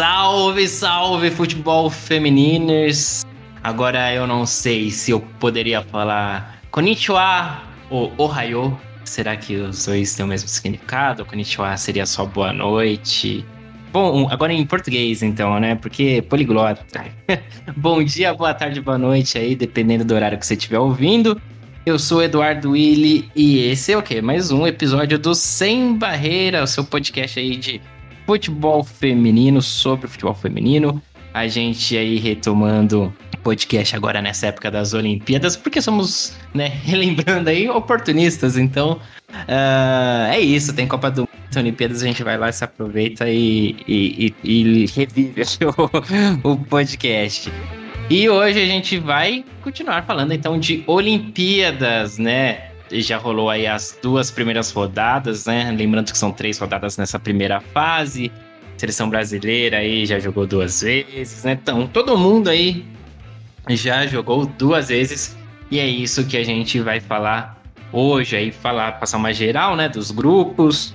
Salve, salve futebol feminines! Agora eu não sei se eu poderia falar Konnichiwa ou Ohayo. Será que os dois têm o mesmo significado? Konnichiwa seria só boa noite? Bom, agora em português então, né? Porque poliglota. Bom dia, boa tarde, boa noite aí, dependendo do horário que você estiver ouvindo. Eu sou Eduardo Willi e esse é o quê? Mais um episódio do Sem Barreira, o seu podcast aí de futebol feminino, sobre futebol feminino. A gente aí retomando podcast agora nessa época das Olimpíadas, porque somos, né, relembrando aí, oportunistas. Então, uh, é isso, tem Copa do Mundo, Olimpíadas, a gente vai lá, se aproveita e, e, e, e revive o, o podcast. E hoje a gente vai continuar falando então de Olimpíadas, né? Já rolou aí as duas primeiras rodadas, né? Lembrando que são três rodadas nessa primeira fase. Seleção brasileira aí já jogou duas vezes, né? Então, todo mundo aí já jogou duas vezes. E é isso que a gente vai falar hoje aí, falar, passar uma geral, né, dos grupos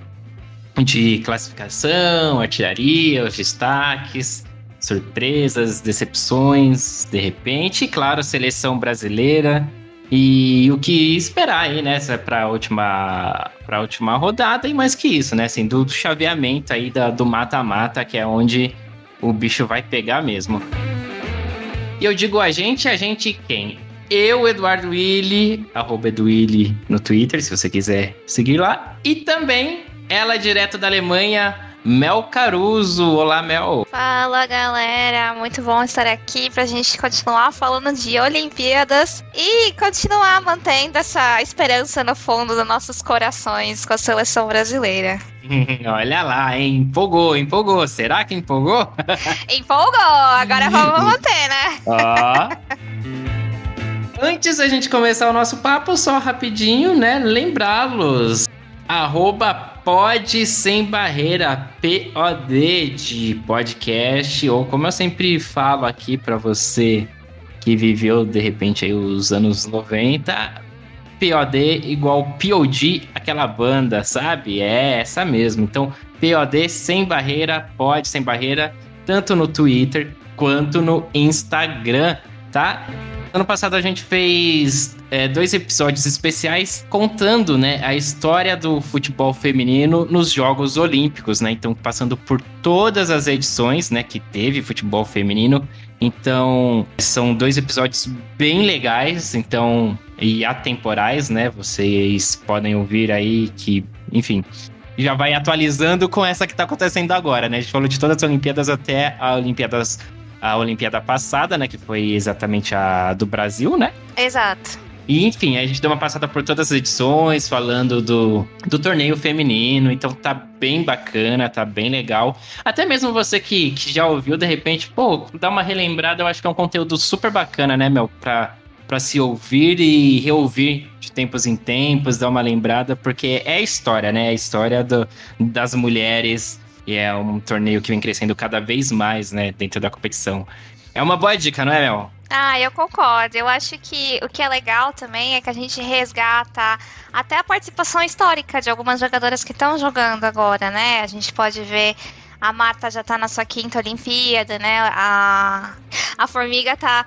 de classificação, artilharia, os destaques, surpresas, decepções, de repente, e claro, seleção brasileira e o que esperar aí, né, para a última, última rodada, e mais que isso, né, assim, do, do chaveamento aí da, do mata-mata, que é onde o bicho vai pegar mesmo. E eu digo a gente, a gente quem? Eu, Eduardo Willi, arroba Eduwilli no Twitter, se você quiser seguir lá. E também ela, direto da Alemanha, Mel Caruso. Olá, Mel. Fala, galera. Muito bom estar aqui pra gente continuar falando de Olimpíadas e continuar mantendo essa esperança no fundo dos nossos corações com a seleção brasileira. Olha lá, hein? Empolgou, empolgou. Será que empolgou? empolgou. Agora vamos manter, né? Ó. Antes da gente começar o nosso papo, só rapidinho, né? Lembrá-los. Arroba Pode Sem Barreira, POD de podcast, ou como eu sempre falo aqui para você que viveu de repente aí os anos 90, POD igual POD, aquela banda, sabe? É essa mesmo. Então, POD Sem Barreira, Pode Sem Barreira, tanto no Twitter quanto no Instagram, tá? Ano passado a gente fez é, dois episódios especiais contando, né, a história do futebol feminino nos Jogos Olímpicos, né? Então, passando por todas as edições, né, que teve futebol feminino. Então, são dois episódios bem legais, então, e atemporais, né? Vocês podem ouvir aí que, enfim, já vai atualizando com essa que está acontecendo agora, né? A gente falou de todas as Olimpíadas até a Olimpíadas a Olimpíada passada, né? Que foi exatamente a do Brasil, né? Exato. E, enfim, a gente deu uma passada por todas as edições, falando do, do torneio feminino. Então tá bem bacana, tá bem legal. Até mesmo você que, que já ouviu, de repente, pô, dá uma relembrada, eu acho que é um conteúdo super bacana, né, Mel? Pra, pra se ouvir e reouvir de tempos em tempos, dar uma lembrada, porque é a história, né? É a história do, das mulheres e é um torneio que vem crescendo cada vez mais, né, dentro da competição. É uma boa dica, não é, Mel? Ah, eu concordo. Eu acho que o que é legal também é que a gente resgata até a participação histórica de algumas jogadoras que estão jogando agora, né? A gente pode ver a Marta já tá na sua quinta Olimpíada, né? A, a Formiga tá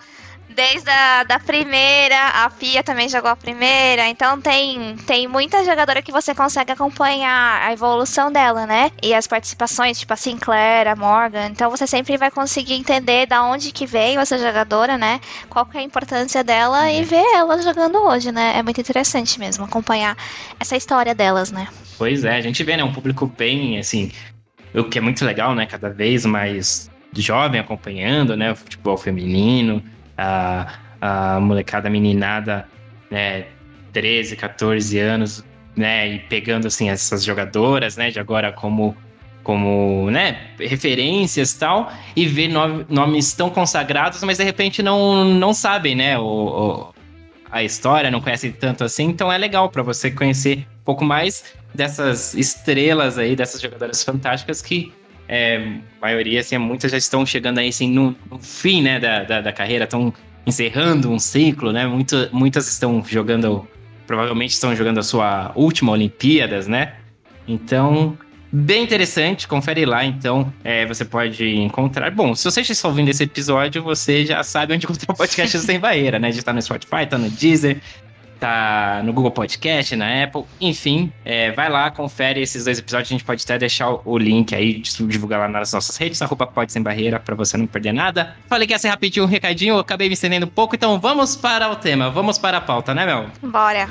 desde a da primeira, a Pia também jogou a primeira, então tem, tem muita jogadora que você consegue acompanhar a evolução dela, né? E as participações, tipo a Sinclair, a Morgan, então você sempre vai conseguir entender da onde que veio essa jogadora, né? Qual que é a importância dela e ver ela jogando hoje, né? É muito interessante mesmo acompanhar essa história delas, né? Pois é, a gente vê, né, um público bem, assim, o que é muito legal, né, cada vez mais jovem acompanhando, né, o futebol feminino, a, a molecada meninada, né, 13, 14 anos, né, e pegando, assim, essas jogadoras, né, de agora como, como, né, referências tal, e ver no, nomes tão consagrados, mas de repente não, não sabem, né, o, o, a história, não conhecem tanto assim, então é legal para você conhecer um pouco mais dessas estrelas aí, dessas jogadoras fantásticas que é, maioria, assim, muitas já estão chegando aí, assim, no, no fim, né, da, da, da carreira, estão encerrando um ciclo, né? Muito, muitas estão jogando, provavelmente estão jogando a sua última Olimpíadas, né? Então, bem interessante, confere lá, então é, você pode encontrar. Bom, se você está ouvindo esse episódio, você já sabe onde encontrar o podcast Sem Barreira, né? Já tá no Spotify, tá no Deezer, tá no Google Podcast, na Apple, enfim, é, vai lá, confere esses dois episódios, a gente pode até deixar o link aí, divulgar lá nas nossas redes, arroba pode sem barreira, pra você não perder nada. Falei que ia ser rapidinho um recadinho, acabei me estendendo um pouco, então vamos para o tema, vamos para a pauta, né, Mel? Bora.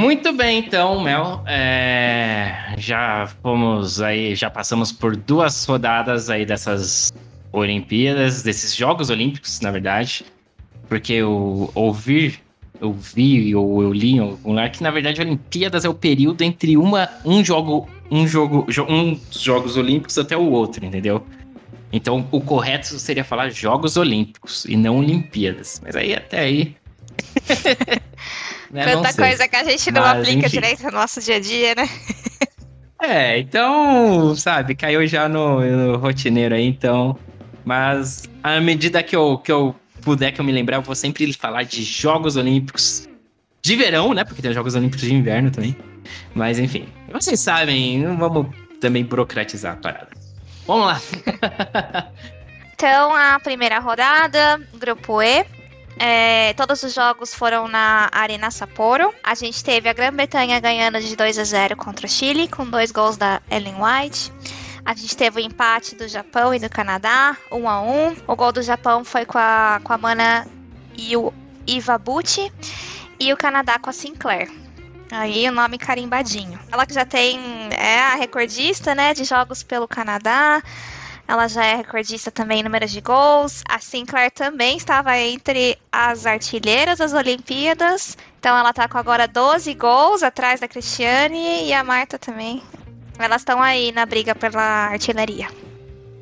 Muito bem, então, Mel. É, já fomos aí, já passamos por duas rodadas aí dessas Olimpíadas, desses Jogos Olímpicos, na verdade. Porque eu ouvir, eu vi ou eu li algum lugar que, na verdade, Olimpíadas é o período entre uma, um jogo, um jogo, um dos Jogos Olímpicos até o outro, entendeu? Então, o correto seria falar Jogos Olímpicos e não Olimpíadas. Mas aí, até aí. Né? Quanta coisa que a gente não Mas, aplica enfim. direito no nosso dia a dia, né? É, então, sabe, caiu já no, no, rotineiro aí, então. Mas à medida que eu, que eu puder, que eu me lembrar, eu vou sempre falar de Jogos Olímpicos de verão, né? Porque tem os Jogos Olímpicos de inverno também. Mas enfim, vocês sabem, não vamos também burocratizar a parada. Vamos lá. então, a primeira rodada, grupo E, é, todos os jogos foram na Arena Sapporo. A gente teve a Grã-Bretanha ganhando de 2 a 0 contra o Chile, com dois gols da Ellen White. A gente teve o empate do Japão e do Canadá, 1 um a 1 um. O gol do Japão foi com a, com a Mana e o. E o Canadá com a Sinclair. Aí o nome carimbadinho. Ela que já tem é a recordista, né, de jogos pelo Canadá. Ela já é recordista também em números de gols. A Sinclair também estava entre as artilheiras das Olimpíadas. Então ela está com agora 12 gols atrás da Cristiane e a Marta também. Elas estão aí na briga pela artilharia.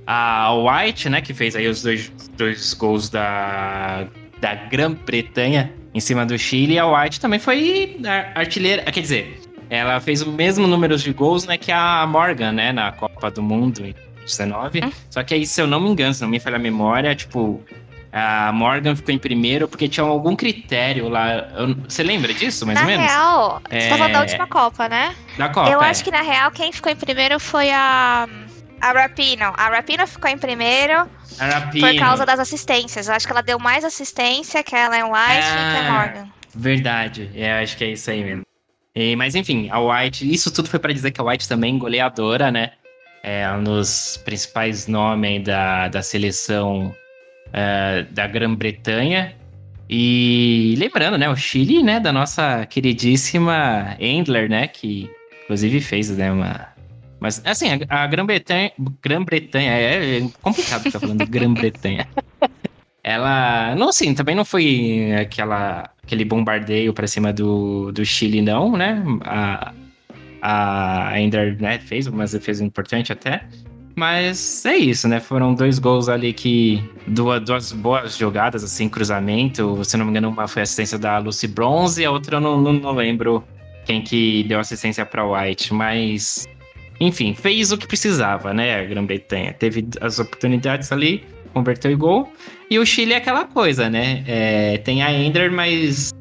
A White, né, que fez aí os dois, dois gols da, da Grã-Bretanha em cima do Chile, a White também foi artilheira. Quer dizer, ela fez o mesmo número de gols né, que a Morgan, né, na Copa do Mundo. 19. Hum? Só que aí, se eu não me engano, se não me falha a memória, tipo, a Morgan ficou em primeiro porque tinha algum critério lá. Eu, você lembra disso, mais na ou menos? Na real, é... você tá falando da última Copa, né? Da Copa. Eu é. acho que na real quem ficou em primeiro foi a. A Rapino. A Rapino ficou em primeiro por causa das assistências. Eu acho que ela deu mais assistência que a Ellen White ah, e que a Morgan. Verdade. É, acho que é isso aí mesmo. E, mas enfim, a White, isso tudo foi para dizer que a White também é goleadora, né? É um dos principais nomes da, da seleção é, da Grã-Bretanha. E lembrando, né, o Chile, né, da nossa queridíssima Endler, né, que inclusive fez, né, uma... Mas, assim, a, a Grã-Bretanha... Grã-Bretanha, é, é complicado ficar falando Grã-Bretanha. Ela, não assim, também não foi aquela, aquele bombardeio para cima do, do Chile, não, né? A, a Ender né, fez algumas defesas importantes até. Mas é isso, né? Foram dois gols ali que. Duas, duas boas jogadas, assim, cruzamento. Se não me engano, uma foi assistência da Lucy Bronze e a outra eu não, não, não lembro quem que deu assistência para White. Mas. Enfim, fez o que precisava, né? A Grã-Bretanha. Teve as oportunidades ali, converteu o gol. E o Chile é aquela coisa, né? É, tem a Ender, mas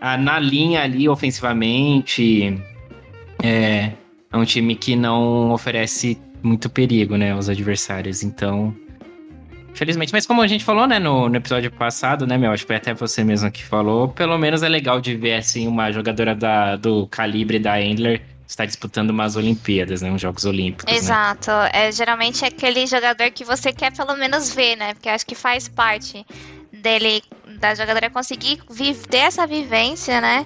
a, na linha ali, ofensivamente é, é um time que não oferece muito perigo, né, aos adversários. Então, Felizmente, mas como a gente falou, né, no, no, episódio passado, né, meu, acho que foi até você mesmo que falou, pelo menos é legal de ver, assim, uma jogadora da, do calibre da Endler estar disputando umas Olimpíadas, né, uns Jogos Olímpicos, né? Exato, né? é geralmente é aquele jogador que você quer pelo menos ver, né, porque acho que faz parte dele, da jogadora conseguir ter essa vivência, né,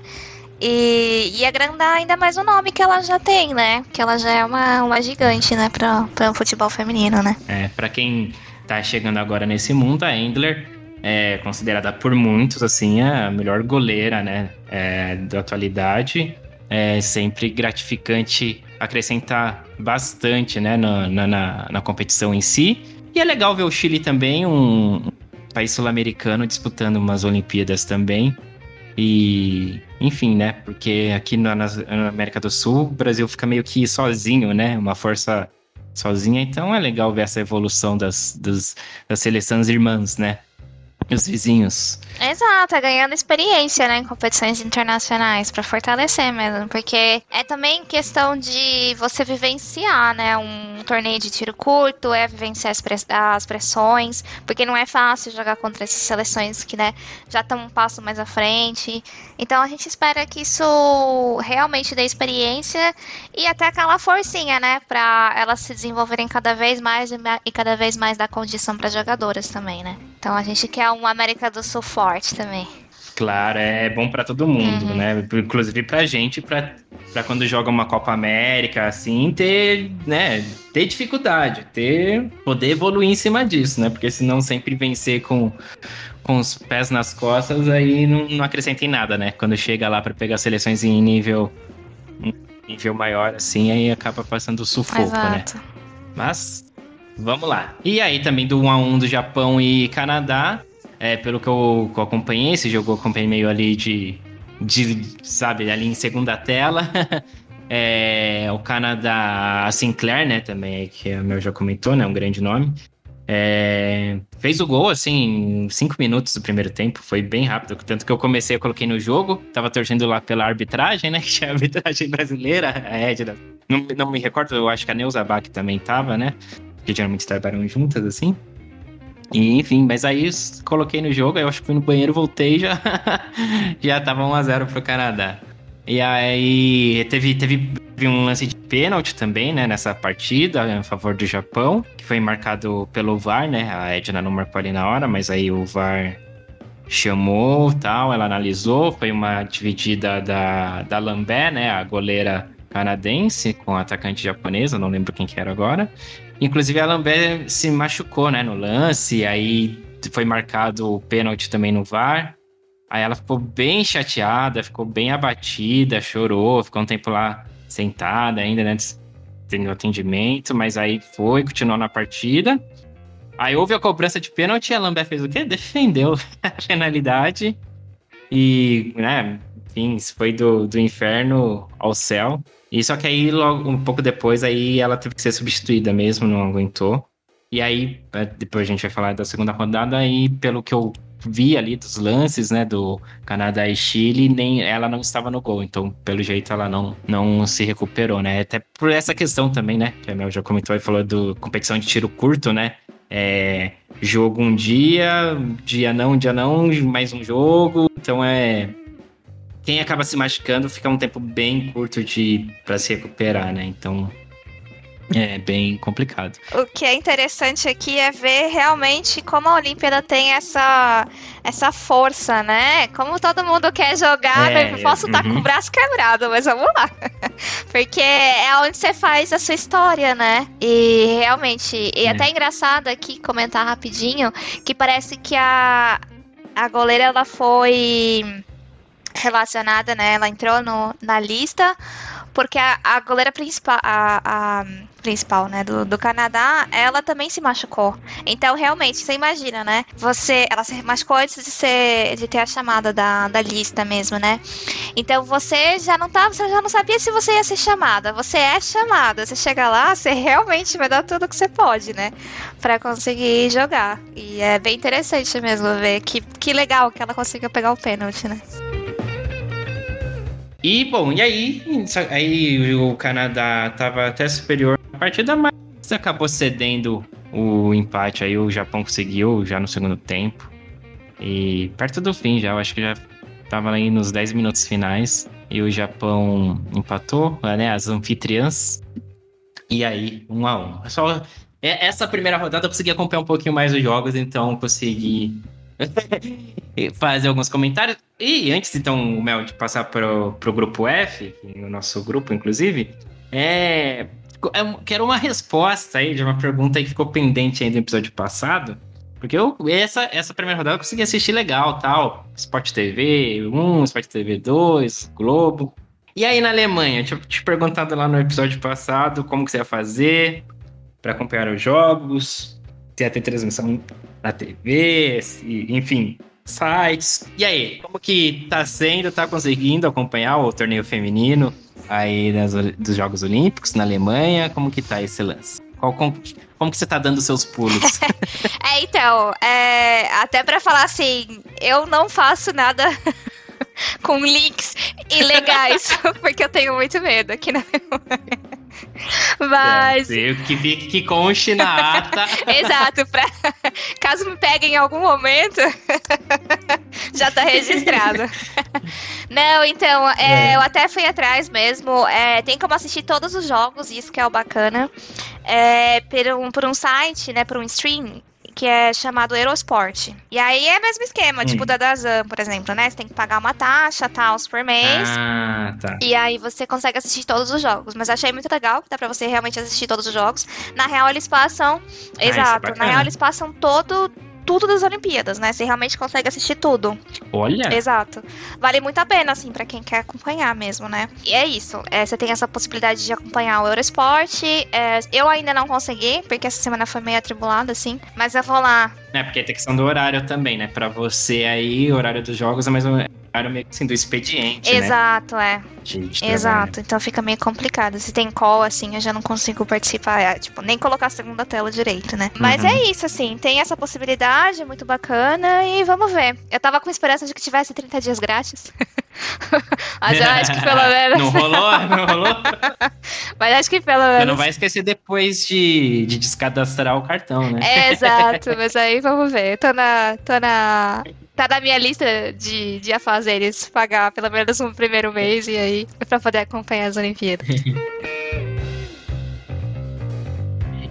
e, e agrandar ainda mais o nome que ela já tem, né? Que ela já é uma, uma gigante, né, para o futebol feminino, né? É, para quem tá chegando agora nesse mundo, a Endler é considerada por muitos, assim, a melhor goleira, né, é, da atualidade. É sempre gratificante acrescentar bastante, né, na, na, na competição em si. E é legal ver o Chile também, um país sul-americano, disputando umas Olimpíadas também. E, enfim, né? Porque aqui na, na, América do Sul, o Brasil fica meio que sozinho, né? Uma força sozinha. Então é legal ver essa evolução das, das, das seleções irmãs, né? Os vizinhos. Exato, é ganhando experiência, né, em competições internacionais para fortalecer mesmo, porque é também questão de você vivenciar, né, um torneio de tiro curto, é vivenciar as, press as pressões, porque não é fácil jogar contra essas seleções que, né, já estão um passo mais à frente. Então a gente espera que isso realmente dê experiência e até aquela forcinha, né, para elas se desenvolverem cada vez mais e cada vez mais dar condição para jogadoras também, né. Então a gente quer uma América do Sul forte também. Claro, é bom para todo mundo, uhum. né? Inclusive pra gente, pra, pra quando joga uma Copa América, assim, ter, né, ter dificuldade, ter poder evoluir em cima disso, né? Porque senão sempre vencer com, com os pés nas costas, aí não, não acrescenta em nada, né? Quando chega lá para pegar seleções em nível, nível maior, assim, aí acaba passando sufoco, né? Exato. né? Mas Vamos lá. E aí também do 1x1 do Japão e Canadá, é, pelo que eu, que eu acompanhei, esse jogo eu acompanhei meio ali de, de sabe, ali em segunda tela. é, o Canadá, a Sinclair, né, também, que o meu já comentou, né, um grande nome. É, fez o gol, assim, em 5 minutos do primeiro tempo, foi bem rápido. Tanto que eu comecei, eu coloquei no jogo, tava torcendo lá pela arbitragem, né? Que é a arbitragem brasileira, a Edna. Não, não me recordo, eu acho que a Neuza Bach também tava, né? Que geralmente trabalham juntas, assim. E, enfim, mas aí coloquei no jogo, eu acho que fui no banheiro, voltei e já, já tava 1x0 pro Canadá. E aí teve, teve um lance de pênalti também, né, nessa partida, a favor do Japão, que foi marcado pelo VAR, né? A Edna não marcou ali na hora, mas aí o VAR chamou tal, ela analisou, foi uma dividida da, da Lambé, né, a goleira canadense com a atacante japonesa, não lembro quem que era agora. Inclusive a Lambert se machucou, né, no lance, aí foi marcado o pênalti também no VAR. Aí ela ficou bem chateada, ficou bem abatida, chorou, ficou um tempo lá sentada ainda, né, tendo atendimento, mas aí foi, continuou na partida. Aí houve a cobrança de pênalti e a Lambert fez o quê? Defendeu a penalidade. E, né, enfim, foi do, do inferno ao céu. E só que aí, logo, um pouco depois, aí ela teve que ser substituída mesmo, não aguentou. E aí, é, depois a gente vai falar da segunda rodada, aí, pelo que eu vi ali dos lances, né, do Canadá e Chile, nem ela não estava no gol. Então, pelo jeito, ela não, não se recuperou, né? Até por essa questão também, né? Que a Mel já comentou e falou do competição de tiro curto, né? É, jogo um dia, dia não, dia não, mais um jogo. Então é quem acaba se machucando fica um tempo bem curto de para se recuperar, né? Então é bem complicado. O que é interessante aqui é ver realmente como a Olimpíada tem essa, essa força, né? Como todo mundo quer jogar, é, né? posso estar uhum. com o braço quebrado, mas vamos lá. Porque é onde você faz a sua história, né? E realmente, e é. até engraçado aqui comentar rapidinho que parece que a, a goleira ela foi relacionada, né? Ela entrou no, na lista porque a, a goleira principal, a, a principal, né, do, do Canadá, ela também se machucou. Então, realmente, você imagina, né? Você, ela se machucou antes de ser, de ter a chamada da, da lista mesmo, né? Então, você já não tava, você já não sabia se você ia ser chamada. Você é chamada. Você chega lá, você realmente vai dar tudo que você pode, né, para conseguir jogar. E é bem interessante mesmo ver que que legal que ela conseguiu pegar o pênalti, né? E, bom, e aí, aí o Canadá estava até superior na partida, mas acabou cedendo o empate. Aí o Japão conseguiu já no segundo tempo. E perto do fim já, eu acho que já estava aí nos 10 minutos finais. E o Japão empatou, né? As anfitriãs. E aí, um a um. Só essa primeira rodada eu consegui acompanhar um pouquinho mais os jogos, então consegui fazer alguns comentários. E antes, então, Mel, de passar pro, pro grupo F, o nosso grupo, inclusive, é, é, quero uma resposta aí de uma pergunta que ficou pendente aí do episódio passado. Porque eu, essa, essa primeira rodada eu consegui assistir legal, tal. Sport TV 1, Sport TV 2, Globo. E aí na Alemanha, eu tinha te perguntado lá no episódio passado como que você ia fazer para acompanhar os jogos, se ter transmissão na TV, enfim, sites. E aí, como que tá sendo, tá conseguindo acompanhar o torneio feminino aí das, dos Jogos Olímpicos na Alemanha? Como que tá esse lance? Qual, como, Como que você tá dando seus pulos? é, então, é, até para falar assim, eu não faço nada com links ilegais, porque eu tenho muito medo aqui na memória. Mas. É, que fique que conste na ata. Exato, pra... caso me peguem em algum momento, já tá registrado. Não, então, é, é. eu até fui atrás mesmo. É, tem como assistir todos os jogos, isso que é o bacana. É, por, um, por um site, né, por um stream que é chamado Eurosport. E aí é o mesmo esquema, hum. tipo da Dazan, por exemplo, né? Você tem que pagar uma taxa, tal, por mês. Ah, tá. E aí você consegue assistir todos os jogos. Mas achei muito legal que dá pra você realmente assistir todos os jogos. Na real, eles passam. Ah, é exato. É na real, eles passam todo tudo das Olimpíadas, né? Você realmente consegue assistir tudo. Olha! Exato. Vale muito a pena, assim, para quem quer acompanhar mesmo, né? E é isso. É, você tem essa possibilidade de acompanhar o Eurosport. É, eu ainda não consegui, porque essa semana foi meio atribulada, assim. Mas eu vou lá. É, porque tem questão do horário também, né? Pra você aí, o horário dos jogos é mais ou menos horário meio assim, do expediente, né? Exato, né? é. Exato, então fica meio complicado. Se tem call, assim, eu já não consigo participar, é, tipo, nem colocar a segunda tela direito, né? Mas uhum. é isso, assim, tem essa possibilidade, muito bacana, e vamos ver. Eu tava com esperança de que tivesse 30 dias grátis. Mas eu acho que pelo menos. Não rolou? Não rolou? Mas acho que pelo menos. Você não vai esquecer depois de, de descadastrar o cartão, né? É, exato, mas aí vamos ver. Tô na, tô na tá na minha lista de, de afazeres pagar pelo menos um primeiro mês e aí pra poder acompanhar as Olimpíadas.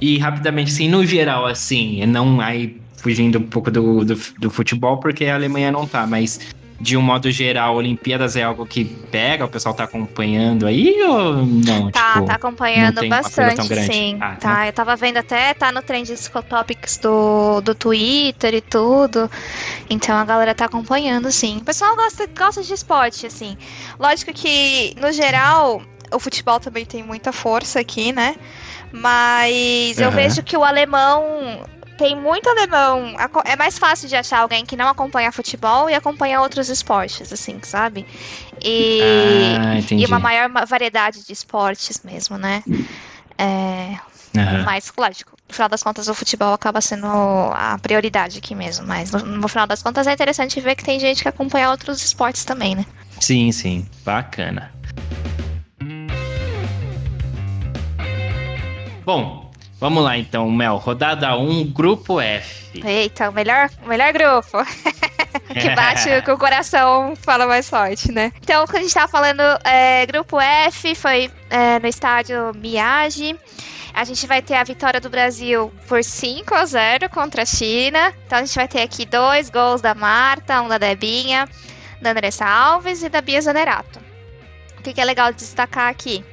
e rapidamente, assim, no geral, assim, não aí fugindo um pouco do, do, do futebol, porque a Alemanha não tá, mas de um modo geral, Olimpíadas é algo que pega, o pessoal tá acompanhando aí ou não? Tá, tipo, tá acompanhando bastante, sim. Ah, tá, né? eu tava vendo até, tá no Trend Topics do, do Twitter e tudo. Então a galera tá acompanhando, sim. O pessoal gosta, gosta de esporte, assim. Lógico que, no geral, o futebol também tem muita força aqui, né? Mas uhum. eu vejo que o alemão tem muito alemão. É mais fácil de achar alguém que não acompanha futebol e acompanha outros esportes, assim, sabe? E, ah, e uma maior variedade de esportes mesmo, né? É, uhum. Mas, lógico, no final das contas, o futebol acaba sendo a prioridade aqui mesmo. Mas no, no final das contas, é interessante ver que tem gente que acompanha outros esportes também, né? Sim, sim. Bacana. Bom, Vamos lá então, Mel. Rodada 1, grupo F. Eita, o melhor, melhor grupo. que bate com o coração, fala mais forte, né? Então, quando a gente tava falando, é, grupo F foi é, no estádio Miage. A gente vai ter a vitória do Brasil por 5 a 0 contra a China. Então a gente vai ter aqui dois gols da Marta, um da Debinha, da Andressa Alves e da Bia Zanerato. O que, que é legal de destacar aqui?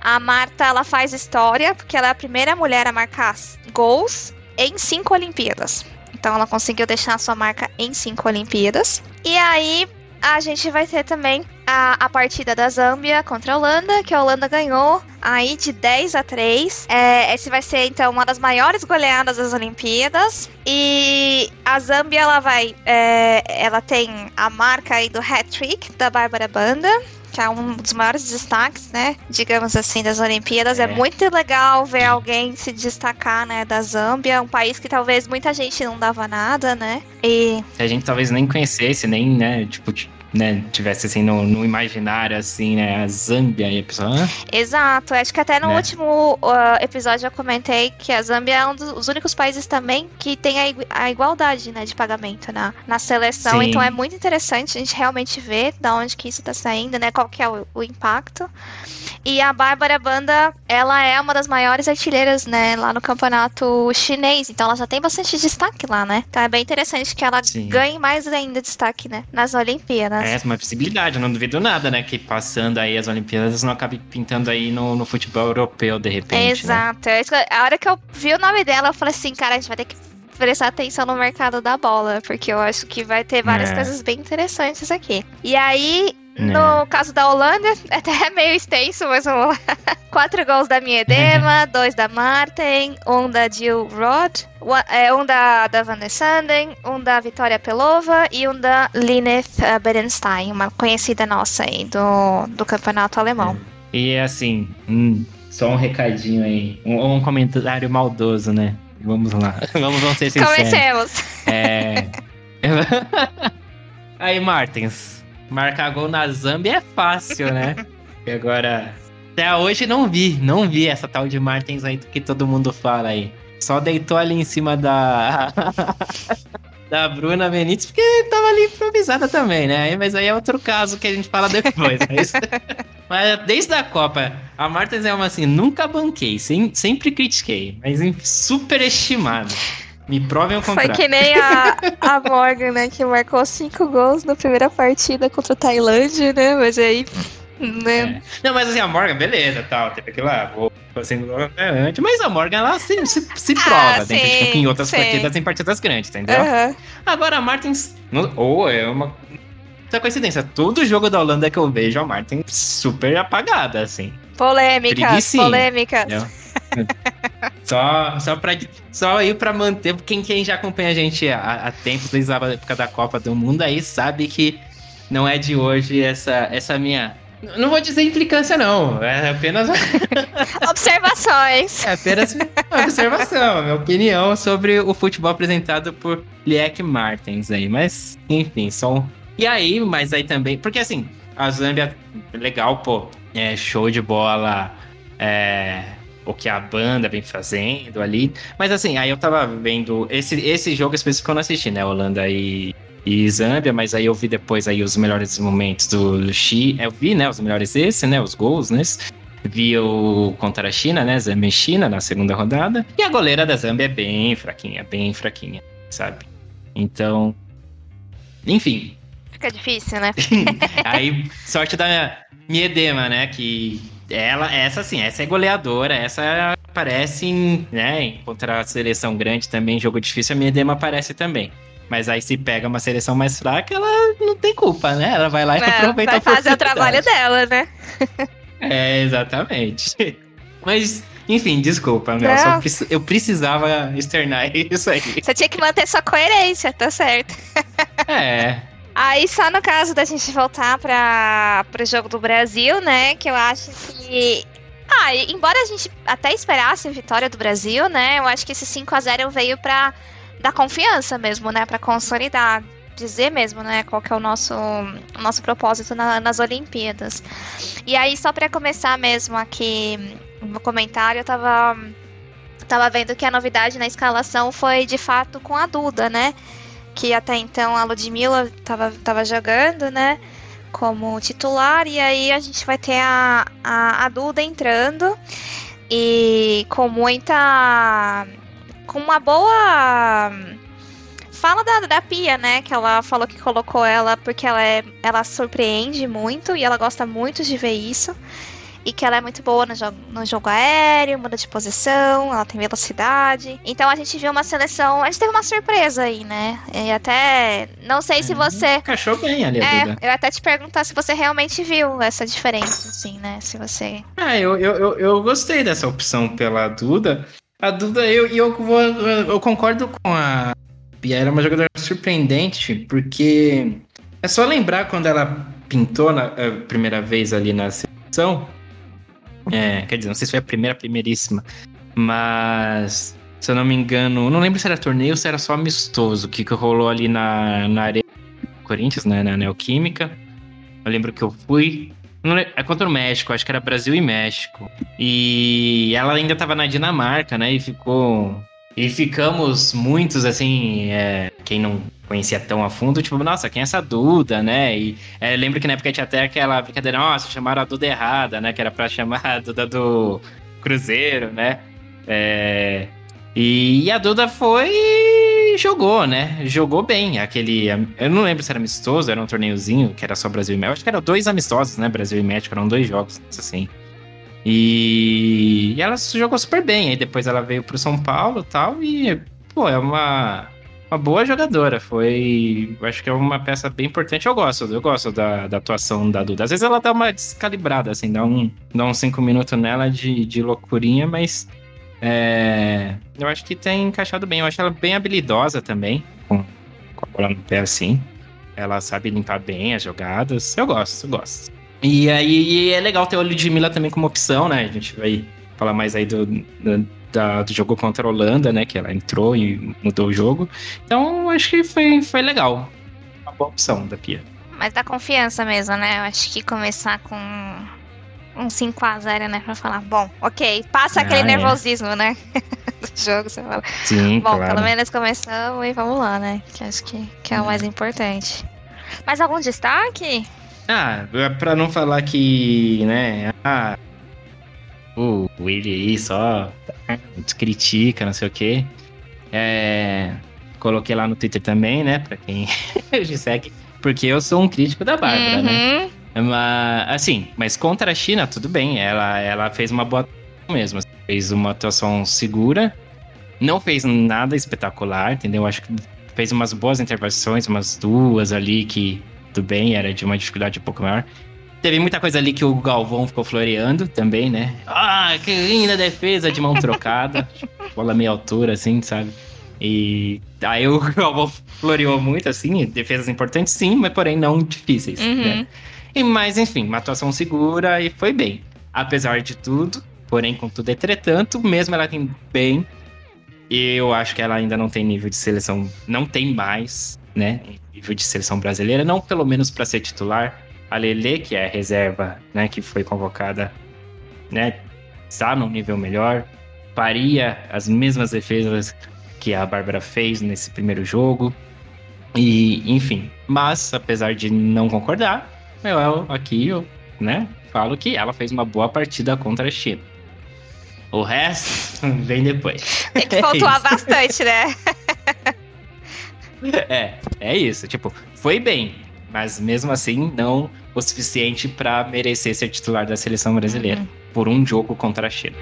A Marta, ela faz história porque ela é a primeira mulher a marcar gols em cinco Olimpíadas. Então ela conseguiu deixar a sua marca em cinco Olimpíadas. E aí a gente vai ter também a, a partida da Zâmbia contra a Holanda, que a Holanda ganhou aí de 10 a 3. É, esse vai ser então uma das maiores goleadas das Olimpíadas. E a Zâmbia ela vai, é, ela tem a marca aí do hat-trick da Bárbara Banda que é um dos maiores destaques, né? Digamos assim, das Olimpíadas. É. é. muito legal ver alguém se destacar, né? Da Zâmbia, um país que talvez muita gente não dava nada, né? E. A gente talvez nem conhecesse, nem, né? Tipo, né, tivesse assim no, no, imaginário, assim, né, a Zâmbia e a pessoa. Ah? Exato, acho que até no né? último uh, episódio eu comentei que a Zâmbia é um dos únicos países também que tem a, a igualdade, né, de pagamento na, na seleção. Sim. Então é muito interessante a gente realmente ver da onde que isso tá saindo, né, qual que é o, o impacto. E a Bárbara Banda, ela é uma das maiores artilheiras, né, lá no campeonato chinês. Então ela já tem bastante destaque lá, né? Então é bem interessante que ela Sim. ganhe mais ainda destaque, né, nas Olimpíadas. É, uma possibilidade, eu não duvido nada, né? Que passando aí as Olimpíadas não acabe pintando aí no, no futebol europeu, de repente. Né? Exato. Né? A hora que eu vi o nome dela, eu falei assim, cara, a gente vai ter que prestar atenção no mercado da bola, porque eu acho que vai ter várias é. coisas bem interessantes aqui. E aí. No caso da Holanda, até é meio extenso, mas vamos lá. Quatro gols da Miedema, dois da Martin, um da Jill Rod, é, um da, da Van der Sanden, um da Vitória Pelova e um da Lineth uh, Berenstein, uma conhecida nossa aí do, do campeonato alemão. E assim, hum, só um recadinho aí. Um, um comentário maldoso, né? Vamos lá. Vamos, vamos ser sinceros. Comecemos. É. aí, Martins. Marcar gol na Zambia é fácil, né? E agora. Até hoje não vi, não vi essa tal de Martins aí que todo mundo fala aí. Só deitou ali em cima da. da Bruna Benítez, porque tava ali improvisada também, né? Mas aí é outro caso que a gente fala depois. mas... mas desde a Copa, a Martins é uma assim, nunca banquei, sem, sempre critiquei, mas superestimada. Me provem o contrário. Foi que nem a, a Morgan, né? Que marcou cinco gols na primeira partida contra o Tailândia, né? Mas aí. Né? É. Não, mas assim, a Morgan, beleza, tal, teve aquilo lá, vou fazendo antes, mas a Morgan, ela se, se, se ah, prova ah, dentro sim, de em outras sim. partidas, em partidas grandes, entendeu? Uhum. Agora, a Martins, ou oh, é uma muita coincidência, todo jogo da Holanda que eu vejo, a Martin super apagada, assim. Polêmicas, polêmicas. só, só, pra, só aí pra manter, quem, quem já acompanha a gente há, há tempos, desde a época da Copa do Mundo aí, sabe que não é de hoje essa, essa minha não vou dizer implicância, não. É apenas. Observações. É apenas uma observação, minha opinião sobre o futebol apresentado por Liek Martins aí. Mas, enfim, só. E aí, mas aí também. Porque assim, a Zâmbia, legal, pô. É show de bola. É. O que a banda vem fazendo ali. Mas assim, aí eu tava vendo. Esse, esse jogo específico eu não assisti, né? Holanda e e Zâmbia, mas aí eu vi depois aí os melhores momentos do Xi. Eu vi, né, os melhores esse, né, os gols, né? Vi o contra a China, né, Zâmbia e China na segunda rodada. E a goleira da Zâmbia é bem fraquinha, bem fraquinha, sabe? Então, enfim. Fica difícil, né? aí, sorte da Miedema, né, que ela, essa sim, essa é goleadora, essa aparece em, né, contra a seleção grande também, jogo difícil, a Miedema aparece também. Mas aí se pega uma seleção mais fraca, ela não tem culpa, né? Ela vai lá e é, aproveita vai a fazer o trabalho dela, né? é, exatamente. Mas, enfim, desculpa. Só eu precisava externar isso aí. Você tinha que manter sua coerência, tá certo. é. Aí só no caso da gente voltar para o jogo do Brasil, né? Que eu acho que. Ah, embora a gente até esperasse a vitória do Brasil, né? Eu acho que esse 5 a 0 veio para da confiança mesmo, né? Para consolidar, dizer mesmo, né? Qual que é o nosso, o nosso propósito na, nas Olimpíadas. E aí, só para começar mesmo aqui no comentário, eu tava, tava vendo que a novidade na escalação foi de fato com a Duda, né? Que até então a Ludmilla tava, tava jogando, né? Como titular, e aí a gente vai ter a, a, a Duda entrando e com muita com uma boa fala da, da Pia, né? Que ela falou que colocou ela porque ela é, ela surpreende muito e ela gosta muito de ver isso. E que ela é muito boa no jogo, no jogo aéreo, muda de posição, ela tem velocidade. Então a gente viu uma seleção. A gente teve uma surpresa aí, né? E até. Não sei se uhum. você. Encaixou bem ali, é, Duda. Eu até te perguntar se você realmente viu essa diferença, assim, né? Se você. Ah, eu, eu, eu, eu gostei dessa opção pela Duda. A Duda, eu, eu, vou, eu concordo com a Pia. Ela é uma jogadora surpreendente, porque é só lembrar quando ela pintou na primeira vez ali na seleção. É, quer dizer, não sei se foi a primeira, primeiríssima, mas se eu não me engano, não lembro se era torneio ou se era só amistoso, que, que rolou ali na, na área Corinthians, né, na Neoquímica. Eu lembro que eu fui, é contra o México, acho que era Brasil e México. E ela ainda tava na Dinamarca, né? E ficou. E ficamos muitos, assim, é, quem não conhecia tão a fundo, tipo, nossa, quem é essa Duda, né? E é, lembro que na época tinha até aquela brincadeira, nossa, chamaram a Duda errada, né? Que era pra chamar a Duda do Cruzeiro, né? É, e a Duda foi jogou, né? Jogou bem. Aquele. Eu não lembro se era amistoso, era um torneiozinho que era só Brasil e México. Acho que eram dois amistosos, né? Brasil e México, eram dois jogos, assim. E, e ela jogou super bem. Aí depois ela veio pro São Paulo tal. E, pô, é uma, uma boa jogadora. Foi. Acho que é uma peça bem importante. Eu gosto, eu gosto da, da atuação da Duda. Às vezes ela dá uma descalibrada, assim, dá, um, dá uns cinco minutos nela de, de loucurinha, mas é, eu acho que tem encaixado bem. Eu acho ela bem habilidosa também, com, com a bola no pé assim. Ela sabe limpar bem as jogadas. Eu gosto, eu gosto. E aí é legal ter o Ludmilla também como opção, né? A gente vai falar mais aí do, do, da, do jogo contra a Holanda, né? Que ela entrou e mudou o jogo. Então, acho que foi, foi legal. Uma boa opção da Pia. Mas dá confiança mesmo, né? Eu acho que começar com um 5x0, né? Pra falar, bom, ok, passa ah, aquele é. nervosismo, né? Do jogo, você fala. Sim, bom, claro. pelo menos começamos e vamos lá, né? Que acho que, que é o mais importante. Mais algum destaque? Ah, pra não falar que, né? Ah, o Willy aí só critica, não sei o quê. É, coloquei lá no Twitter também, né? Pra quem me segue. Porque eu sou um crítico da Bárbara, né? uhum. né? Mas, assim, mas contra a China, tudo bem. Ela, ela fez uma boa mesmo. Fez uma atuação segura. Não fez nada espetacular, entendeu? Acho que fez umas boas intervenções, umas duas ali que, tudo bem, era de uma dificuldade um pouco maior. Teve muita coisa ali que o Galvão ficou floreando também, né? Ah, que linda defesa de mão trocada. bola meia altura, assim, sabe? E aí o Galvão floreou muito, assim, defesas importantes, sim, mas porém não difíceis, uhum. né? E, mas, enfim, uma atuação segura e foi bem. Apesar de tudo, porém, contudo, entretanto, mesmo ela tem bem, eu acho que ela ainda não tem nível de seleção, não tem mais, né? Nível de seleção brasileira, não pelo menos para ser titular. A Lele, que é a reserva, né, que foi convocada, né, está num nível melhor, faria as mesmas defesas que a Bárbara fez nesse primeiro jogo. E, enfim, mas apesar de não concordar, eu aqui eu, né, falo que ela fez uma boa partida contra a China. O resto vem depois. Tem que pontuar é bastante, né? é, é isso. Tipo, foi bem, mas mesmo assim não o suficiente para merecer ser titular da seleção brasileira uhum. por um jogo contra a China.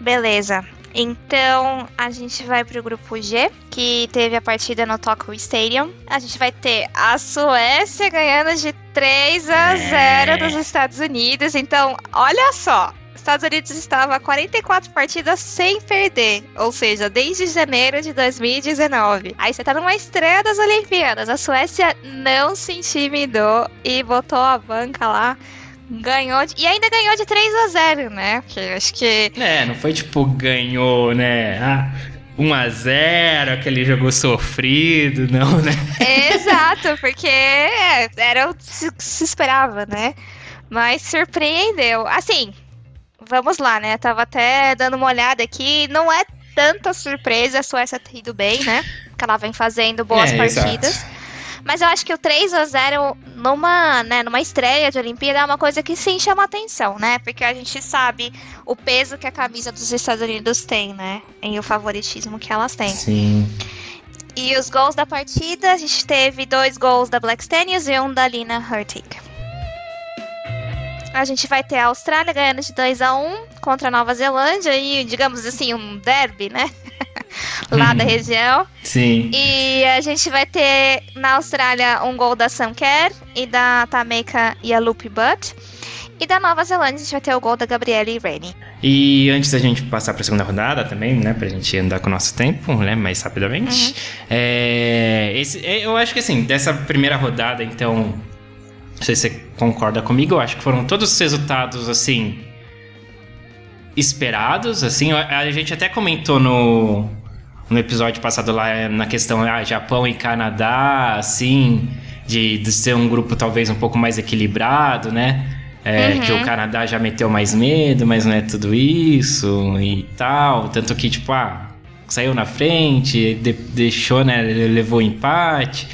Beleza. Então, a gente vai pro grupo G, que teve a partida no Tokyo Stadium. A gente vai ter a Suécia ganhando de 3 a 0 é. dos Estados Unidos. Então, olha só, Estados Unidos estava 44 partidas sem perder, ou seja, desde janeiro de 2019. Aí você tá numa estreia das Olimpíadas. A Suécia não se intimidou e botou a banca lá ganhou de, e ainda ganhou de 3 a 0, né? Porque acho que É, não foi tipo ganhou, né? Ah, 1 a 0, aquele jogo sofrido, não, né? Exato, porque é, era o que se esperava, né? Mas surpreendeu. Assim, vamos lá, né? Tava até dando uma olhada aqui, não é tanta surpresa a Suécia ter ido bem, né? Porque ela vem fazendo boas é, partidas. Exato. Mas eu acho que o 3 a 0 numa, né, numa estreia de Olimpíada é uma coisa que sim chama atenção, né? Porque a gente sabe o peso que a camisa dos Estados Unidos tem, né? E o favoritismo que elas têm. Sim. E os gols da partida, a gente teve dois gols da Black Stenius e um da Lina Hurtig. A gente vai ter a Austrália ganhando de 2 a 1 contra a Nova Zelândia e, digamos assim, um derby, né? Lá da região. Sim. E a gente vai ter na Austrália um gol da Sam Kerr e da Tameka e a Loopy Butt. E da Nova Zelândia a gente vai ter o gol da Gabriele Rennie. E antes da gente passar para a segunda rodada também, né, pra gente andar com o nosso tempo, né, mais rapidamente. Uhum. É, esse, é, eu acho que assim, dessa primeira rodada, então, não sei se você concorda comigo, eu acho que foram todos os resultados, assim, esperados, assim. A gente até comentou no, no episódio passado lá na questão ah, Japão e Canadá, assim, de, de ser um grupo talvez um pouco mais equilibrado, né? É, uhum. Que o Canadá já meteu mais medo, mas não é tudo isso e tal. Tanto que, tipo, ah, saiu na frente, de, deixou, né? Levou empate.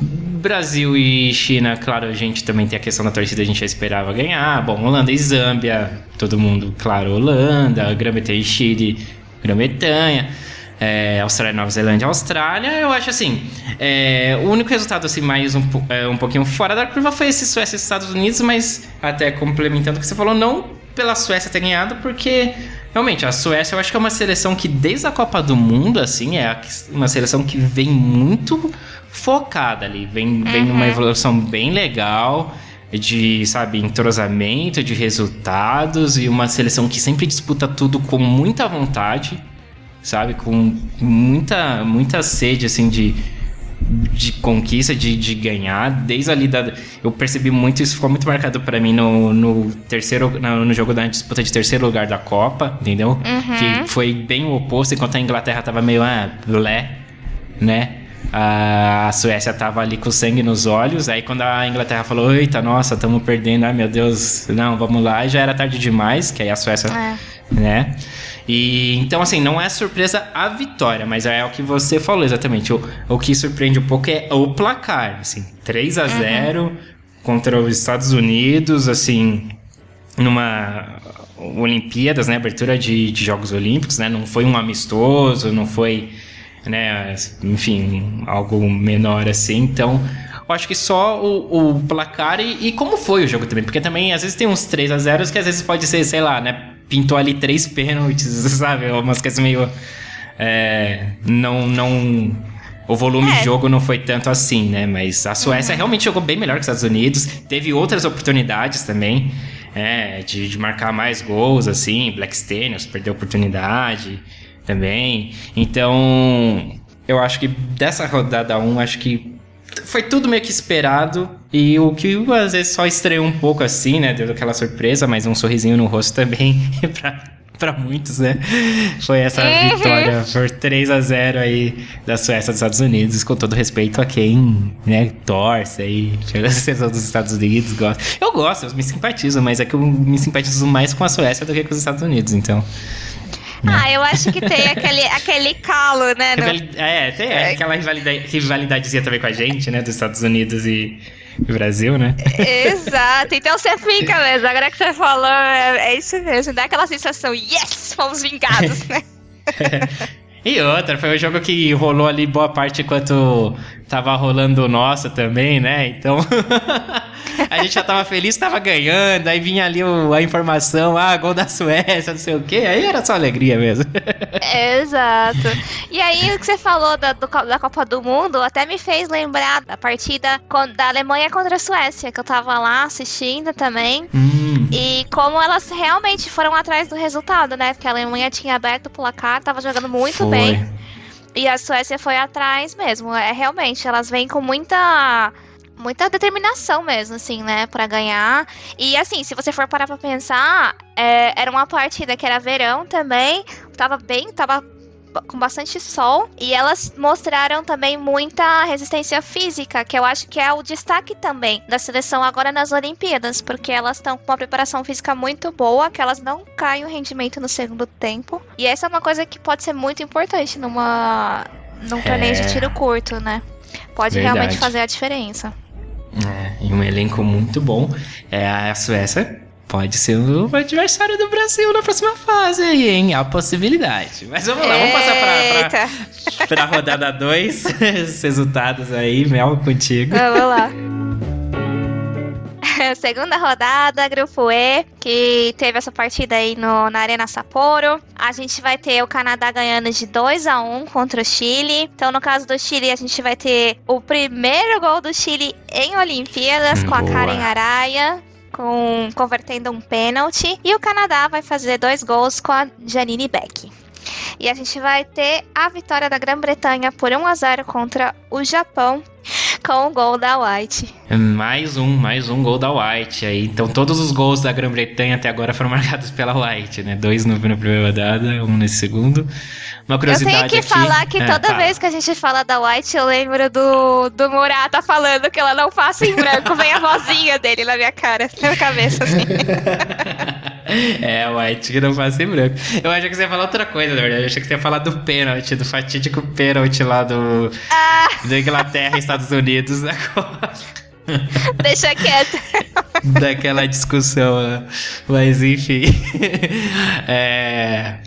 Brasil e China, claro, a gente também tem a questão da torcida, a gente já esperava ganhar. Bom, Holanda e Zâmbia, todo mundo, claro, Holanda, Grã-Bretanha e Chile, Grã-Bretanha. É, Austrália, Nova Zelândia, Austrália, eu acho assim, é, o único resultado assim mais um, é, um pouquinho fora da curva foi esse Suécia e Estados Unidos, mas até complementando o que você falou, não pela Suécia ter ganhado, porque realmente a Suécia eu acho que é uma seleção que desde a Copa do Mundo, assim, é uma seleção que vem muito focada ali. Vem, vem uhum. numa evolução bem legal de, sabe, entrosamento, de resultados e uma seleção que sempre disputa tudo com muita vontade, sabe, com muita muita sede assim de de conquista, de, de ganhar, desde ali da. Eu percebi muito, isso ficou muito marcado para mim no, no terceiro. No, no, jogo da disputa de terceiro lugar da Copa, entendeu? Uhum. Que foi bem o oposto, enquanto a Inglaterra tava meio, ah, lé, né? A Suécia tava ali com sangue nos olhos. Aí quando a Inglaterra falou, eita, nossa, estamos perdendo, ai meu Deus, não, vamos lá, já era tarde demais, que aí a Suécia, é. né? E então, assim, não é surpresa a vitória, mas é o que você falou exatamente. O, o que surpreende um pouco é o placar, assim, 3 a 0 uhum. contra os Estados Unidos, assim, numa Olimpíadas, né? Abertura de, de Jogos Olímpicos, né? Não foi um amistoso, não foi, né? Enfim, algo menor assim. Então, eu acho que só o, o placar e, e, como foi o jogo também. Porque também, às vezes, tem uns 3 a 0 que às vezes pode ser, sei lá, né? Pintou ali três pênaltis, sabe? Umas coisas meio. É, não, não. O volume é. de jogo não foi tanto assim, né? Mas a Suécia uhum. realmente jogou bem melhor que os Estados Unidos. Teve outras oportunidades também, é, de, de marcar mais gols, assim. Black Stenius perdeu oportunidade também. Então, eu acho que dessa rodada 1, acho que foi tudo meio que esperado. E o que às vezes só estreou um pouco assim, né? Deu aquela surpresa, mas um sorrisinho no rosto também pra, pra muitos, né? Foi essa uhum. vitória por 3 a 0 aí da Suécia dos Estados Unidos, com todo respeito a quem, né, torce aí, pela seleção dos Estados Unidos, gosta. Eu gosto, eu me simpatizo, mas é que eu me simpatizo mais com a Suécia do que com os Estados Unidos, então. Né? Ah, eu acho que tem aquele, aquele calo, né? No... É, tem é. aquela rivalidade, rivalidadezinha também com a gente, né? Dos Estados Unidos e, e Brasil, né? Exato. Então você fica mesmo. Agora que você falou, é, é isso mesmo. Dá aquela sensação, yes, fomos vingados, né? E outra, foi um jogo que rolou ali boa parte enquanto tava rolando o nosso também, né? Então. a gente já tava feliz, tava ganhando, aí vinha ali o, a informação, ah, gol da Suécia, não sei o quê, aí era só alegria mesmo. exato. E aí, o que você falou da, do, da Copa do Mundo até me fez lembrar da partida da Alemanha contra a Suécia, que eu tava lá assistindo também. Hum. E como elas realmente foram atrás do resultado, né? Porque a Alemanha tinha aberto o placar, tava jogando muito foi. Bem. E a Suécia foi atrás mesmo. É realmente, elas vêm com muita muita determinação mesmo, assim, né, para ganhar. E assim, se você for parar pra pensar, é, era uma partida que era verão também, tava bem, tava com bastante sol e elas mostraram também muita resistência física, que eu acho que é o destaque também da seleção agora nas Olimpíadas, porque elas estão com uma preparação física muito boa, que elas não caem o rendimento no segundo tempo. E essa é uma coisa que pode ser muito importante numa num torneio é... de tiro curto, né? Pode Verdade. realmente fazer a diferença. É, e um elenco muito bom. É a Suécia pode ser o adversário do Brasil na próxima fase aí, hein? Há possibilidade. Mas vamos lá, vamos passar para a rodada 2. Os resultados aí, Mel, contigo. Vamos lá. segunda rodada, grupo E, que teve essa partida aí no, na Arena Sapporo. A gente vai ter o Canadá ganhando de 2 a 1 contra o Chile. Então, no caso do Chile, a gente vai ter o primeiro gol do Chile em Olimpíadas com a Karen Araya. Com, convertendo um pênalti. E o Canadá vai fazer dois gols com a Janine Beck. E a gente vai ter a vitória da Grã-Bretanha por 1 a 0 contra o Japão com o gol da White. Mais um, mais um gol da White aí. Então todos os gols da Grã-Bretanha até agora foram marcados pela White, né? Dois no, na primeira rodada, um nesse segundo. Uma curiosidade Eu tenho que aqui... falar que é, toda vez que a gente fala da White, eu lembro do, do Murata falando que ela não passa em branco. Vem a vozinha dele na minha cara, na minha cabeça, assim. é, a White que não passa em branco. Eu achei que você ia falar outra coisa, na verdade. Eu achei que você ia falar do pênalti, do fatídico pênalti lá do, ah. da Inglaterra e Estados Unidos Costa. Deixa quieto. Daquela discussão, né? Mas enfim. é.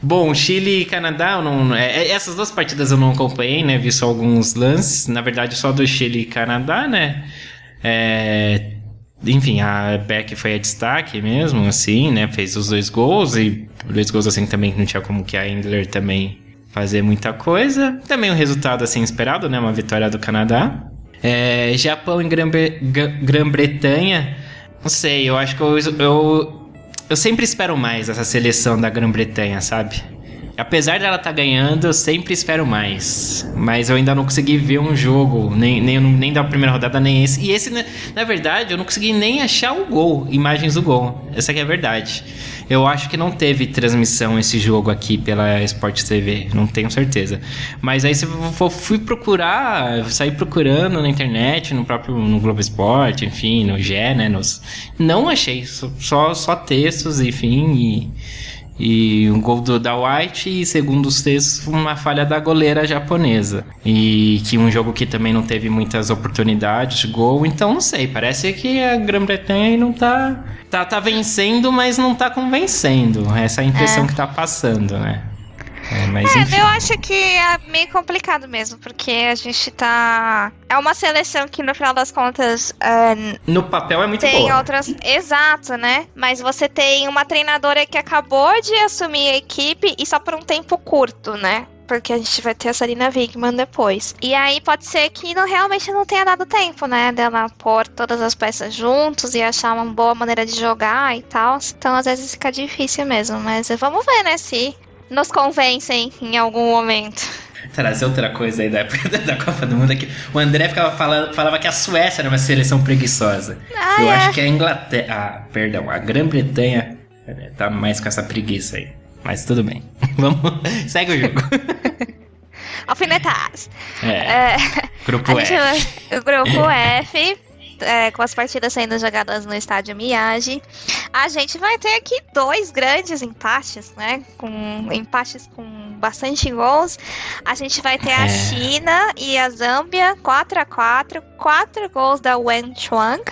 Bom, Chile e Canadá, não, é, é, essas duas partidas eu não acompanhei, né? Vi só alguns lances. Na verdade, só do Chile e Canadá, né? É, enfim, a Beck foi a destaque mesmo, assim, né? Fez os dois gols e dois gols assim também não tinha como que a Endler também fazer muita coisa. Também um resultado assim esperado, né? Uma vitória do Canadá. É, Japão e Grã-Bretanha, não sei, eu acho que eu, eu, eu sempre espero mais essa seleção da Grã-Bretanha, sabe? Apesar dela estar tá ganhando, eu sempre espero mais. Mas eu ainda não consegui ver um jogo, nem, nem, nem da primeira rodada, nem esse. E esse, na, na verdade, eu não consegui nem achar o gol, imagens do gol. Essa é a verdade. Eu acho que não teve transmissão esse jogo aqui pela Sport TV, não tenho certeza. Mas aí se eu fui procurar, sair procurando na internet, no próprio no Globo Esporte, enfim, no G, né, nos, não achei, só só textos, enfim, e e um gol do, da White e segundo os textos uma falha da goleira japonesa. E que um jogo que também não teve muitas oportunidades de gol então não sei parece que a Grã-Bretanha não tá, tá tá vencendo mas não tá convencendo. Essa é a impressão é. que tá passando né mas é, eu acho que é meio complicado mesmo, porque a gente tá. É uma seleção que no final das contas. É, no papel é muito tem boa. outras. Exato, né? Mas você tem uma treinadora que acabou de assumir a equipe e só por um tempo curto, né? porque a gente vai ter a Sarina Wigman depois. E aí pode ser que não, realmente não tenha dado tempo, né, dela pôr todas as peças juntos e achar uma boa maneira de jogar e tal. Então às vezes fica difícil mesmo, mas vamos ver, né, se nos convencem em algum momento. Trazer outra coisa aí da época da Copa do Mundo aqui. O André ficava falando, falava que a Suécia era uma seleção preguiçosa. Ah, Eu é. acho que a Inglaterra. Ah, perdão, a Grã-Bretanha tá mais com essa preguiça aí. Mas tudo bem. Vamos. Segue o jogo. Alfinetadas. É. é. Grupo F. o grupo F é, com as partidas sendo jogadas no estádio Miyagi, a gente vai ter aqui dois grandes empates, né? Com empates com bastante gols. A gente vai ter é. a China e a Zâmbia 4 a 4 quatro gols da Wen Chuang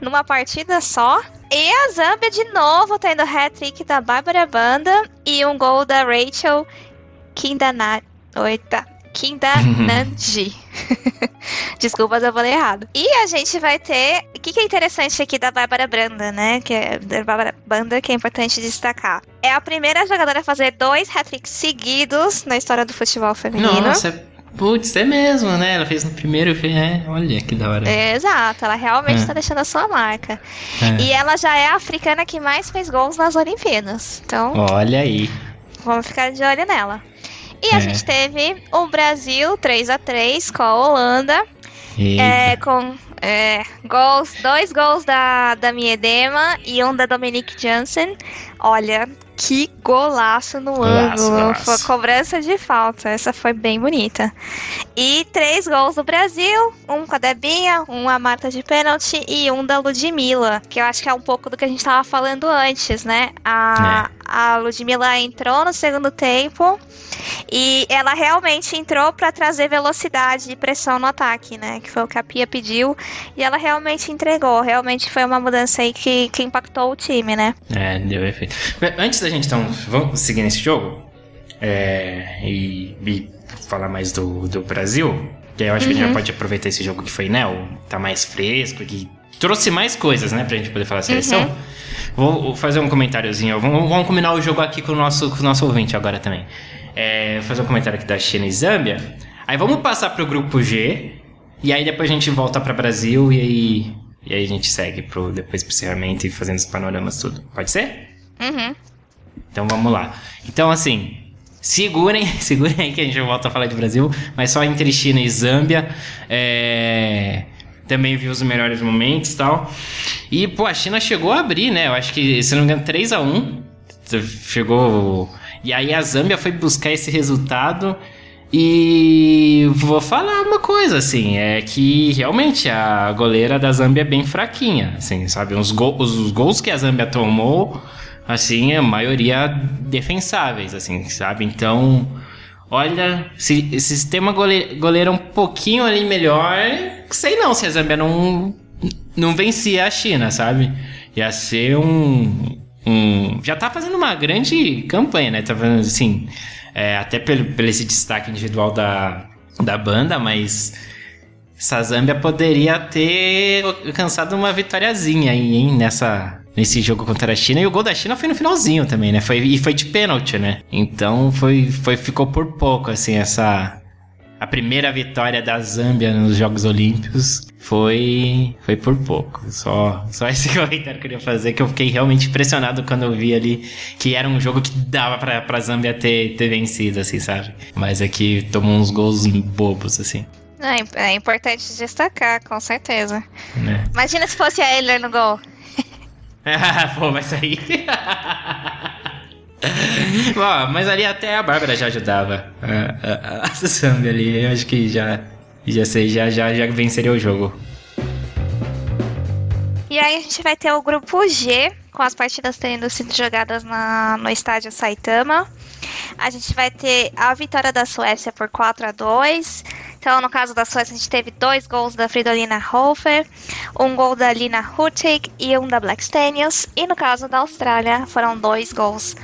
numa partida só. E a Zâmbia de novo tendo hat-trick da Bárbara Banda e um gol da Rachel Kindana. Oita. Kindananji. Desculpa se eu falei errado. E a gente vai ter. O que, que é interessante aqui da Bárbara Branda, né? Que é da Bárbara Banda, que é importante destacar. É a primeira jogadora a fazer dois hat-tricks seguidos na história do futebol feminino. Nossa, Putz, é mesmo, né? Ela fez no primeiro e é, olha que da hora. É, exato, ela realmente é. deixando a sua marca. É. E ela já é a africana que mais fez gols nas Olimpíadas. Então. Olha aí. Vamos ficar de olho nela. E a é. gente teve o Brasil 3 a 3 com a Holanda. É, com é, gols, dois gols da, da Miedema e um da Dominique Jansen. Olha, que golaço no golaço, ângulo. Golaço. Foi cobrança de falta. Essa foi bem bonita. E três gols do Brasil: um com a Debinha, um a Marta de pênalti e um da Ludmilla. Que eu acho que é um pouco do que a gente estava falando antes, né? A, é. a Ludmilla entrou no segundo tempo e ela realmente entrou para trazer velocidade e pressão no ataque, né? Que foi o que a Pia pediu. E ela realmente entregou. Realmente foi uma mudança aí que, que impactou o time, né? É, deu efeito. Antes da gente então vamos seguir nesse jogo é, e, e, falar mais do, do Brasil, que eu acho uhum. que a gente já uhum. pode aproveitar esse jogo que foi, né? O, tá mais fresco, que trouxe mais coisas, né, pra gente poder falar a seleção. Uhum. Vou fazer um comentáriozinho. Vamos, vamos combinar o jogo aqui com o nosso, com o nosso ouvinte agora também. É, fazer um comentário aqui da China e Zâmbia. Aí vamos passar pro grupo G. E aí depois a gente volta para Brasil e aí, e aí a gente segue pro, depois pro encerramento e fazendo os panoramas tudo. Pode ser? Uhum. Então vamos lá. Então, assim, segurem, segurem aí que a gente volta a falar de Brasil, mas só entre China e Zâmbia. É, também viu os melhores momentos e tal. E, pô, a China chegou a abrir, né? Eu acho que, se não me engano, 3 a 1 Chegou. E aí a Zâmbia foi buscar esse resultado. E vou falar uma coisa, assim, é que realmente a goleira da Zâmbia é bem fraquinha, assim, sabe? Os, go os gols que a Zâmbia tomou assim, a maioria defensáveis, assim, sabe? Então, olha, se, se tem uma goleira, goleira um pouquinho ali melhor, sei não se a Zâmbia não, não vencia a China, sabe? Ia ser um, um... Já tá fazendo uma grande campanha, né? Tá fazendo, assim, é, até pelo, pelo esse destaque individual da, da banda, mas... Essa Zâmbia poderia ter alcançado uma vitóriazinha aí, hein, nessa, nesse jogo contra a China. E o gol da China foi no finalzinho também, né? Foi, e foi de pênalti, né? Então foi, foi, ficou por pouco, assim, essa. a primeira vitória da Zâmbia nos Jogos Olímpicos foi foi por pouco. Só só esse comentário que eu queria fazer que eu fiquei realmente impressionado quando eu vi ali que era um jogo que dava para para Zâmbia ter ter vencido assim, sabe? Mas aqui é tomou uns gols bobos assim. É, é importante destacar, com certeza. É. Imagina se fosse a Eller no gol. Pô, vai sair. Bom, mas ali até a Bárbara já ajudava a, a, a Sambi ali. Eu acho que já, já sei, já, já, já venceria o jogo. E aí a gente vai ter o grupo G, com as partidas tendo sido jogadas na, no estádio Saitama. A gente vai ter a vitória da Suécia por 4 a 2 Então, no caso da Suécia, a gente teve dois gols da Fridolina Hofer, um gol da Lina Hurtig e um da Black Stenius. E no caso da Austrália, foram dois gols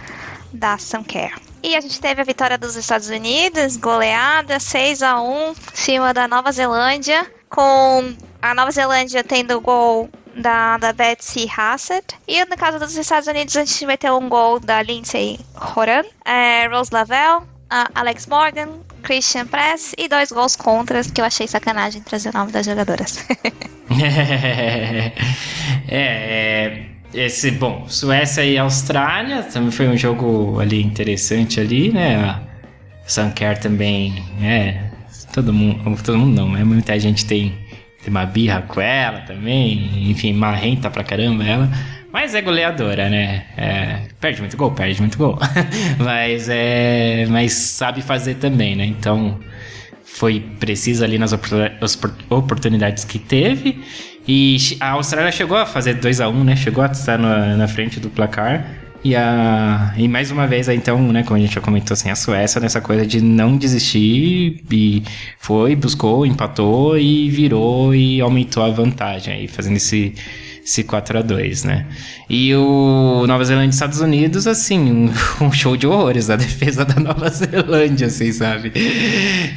da Suncare. E a gente teve a vitória dos Estados Unidos, goleada 6 a 1 em cima da Nova Zelândia, com a Nova Zelândia tendo gol da, da Betsy Hassett. E no caso dos Estados Unidos, a gente vai ter um gol da Lindsay Horan, é, Rose Lavelle, Alex Morgan, Christian Press e dois gols contras, que eu achei sacanagem trazer o nome das jogadoras. é, é esse, bom, Suécia e Austrália também foi um jogo ali interessante ali, né? A Sanker também, é, todo mundo, todo mundo não, né? Muita gente tem, tem uma birra com ela também, enfim, marrenta pra caramba ela. Mas é goleadora, né? É, perde muito gol, perde muito gol. mas é, mas sabe fazer também, né? Então foi preciso ali nas oportunidades que teve e a Austrália chegou a fazer 2 a 1 um, né? Chegou a estar na, na frente do placar. E, a, e mais uma vez, então, né, como a gente já comentou, assim, a Suécia nessa coisa de não desistir e foi, buscou, empatou e virou e aumentou a vantagem aí, fazendo esse esse 4 a 2 né? E o Nova Zelândia e Estados Unidos, assim, um, show de horrores da defesa da Nova Zelândia, assim, sabe?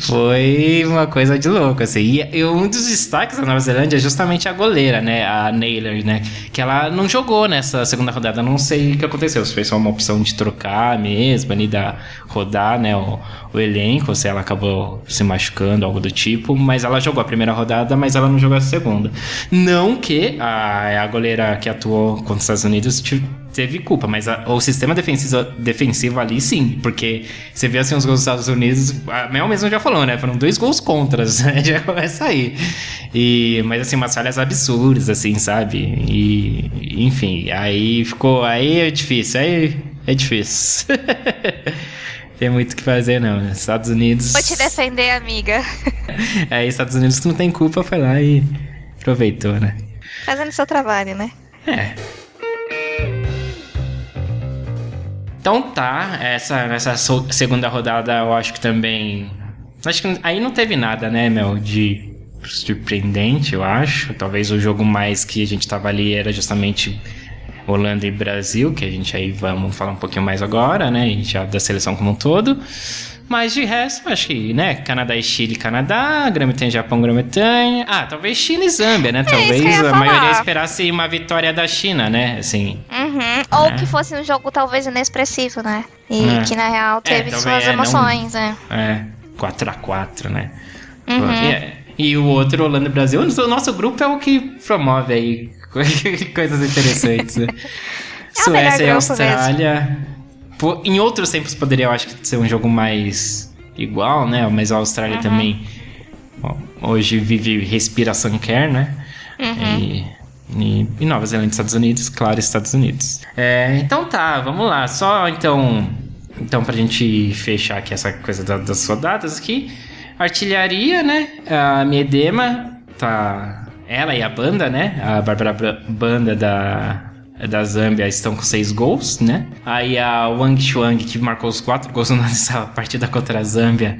Foi uma coisa de louco, assim. E, um dos destaques da Nova Zelândia é justamente a goleira, né? A Naylor, né? Que ela não jogou nessa segunda rodada. Não sei o que aconteceu. Se foi só uma opção de trocar mesmo, ali da rodar, né? O, o elenco, se ela acabou se machucando, algo do tipo. Mas ela jogou a primeira rodada, mas ela não jogou a segunda. Não que a, a goleira que atuou contra os Estados Unidos teve culpa, mas a, o sistema defensivo, defensivo ali sim, porque você vê assim os gols dos Estados Unidos, a Mel mesmo já falou, né? Foram dois gols contras, né? Já começa aí. E, mas assim, umas falhas absurdas, assim, sabe? E, enfim, aí ficou. Aí é difícil, aí é difícil. tem muito o que fazer, não. Estados Unidos. Vou te defender, amiga. Aí, Estados Unidos que não tem culpa foi lá e aproveitou, né? Fazendo seu trabalho, né? É. Então tá, essa, essa segunda rodada eu acho que também. Acho que aí não teve nada, né, Mel, de surpreendente, eu acho. Talvez o jogo mais que a gente tava ali era justamente Holanda e Brasil, que a gente aí vamos falar um pouquinho mais agora, né? A gente já da seleção como um todo. Mas de resto, acho que, né? Canadá e Chile, Canadá, Grã-Bretanha, Japão, Grã-Bretanha. Ah, talvez Chile e Zâmbia, né? É, talvez a maioria esperasse uma vitória da China, né? Assim. Uhum. Ou é. que fosse um jogo talvez inexpressivo, né? E é. que na real teve é, suas é, emoções, não... né? É, 4x4, né? Uhum. E, e, o outro, Holanda e Brasil. O nosso grupo é o que promove aí coisas interessantes. Né? Suécia e Austrália. Pô, em outros tempos poderia, eu acho ser um jogo mais igual, né? Mas a Austrália uhum. também bom, hoje vive respiração care, né? Uhum. E, e, e, Nova Zelândia e Estados Unidos, claro, Estados Unidos. É, então tá, vamos lá. Só então, então pra gente fechar aqui essa coisa da, das rodadas aqui. Artilharia, né? A Miedema tá. Ela e a banda, né? A Bárbara Banda da da Zâmbia estão com seis gols, né? Aí a Wang Chuang, que marcou os quatro gols nessa partida contra a Zâmbia,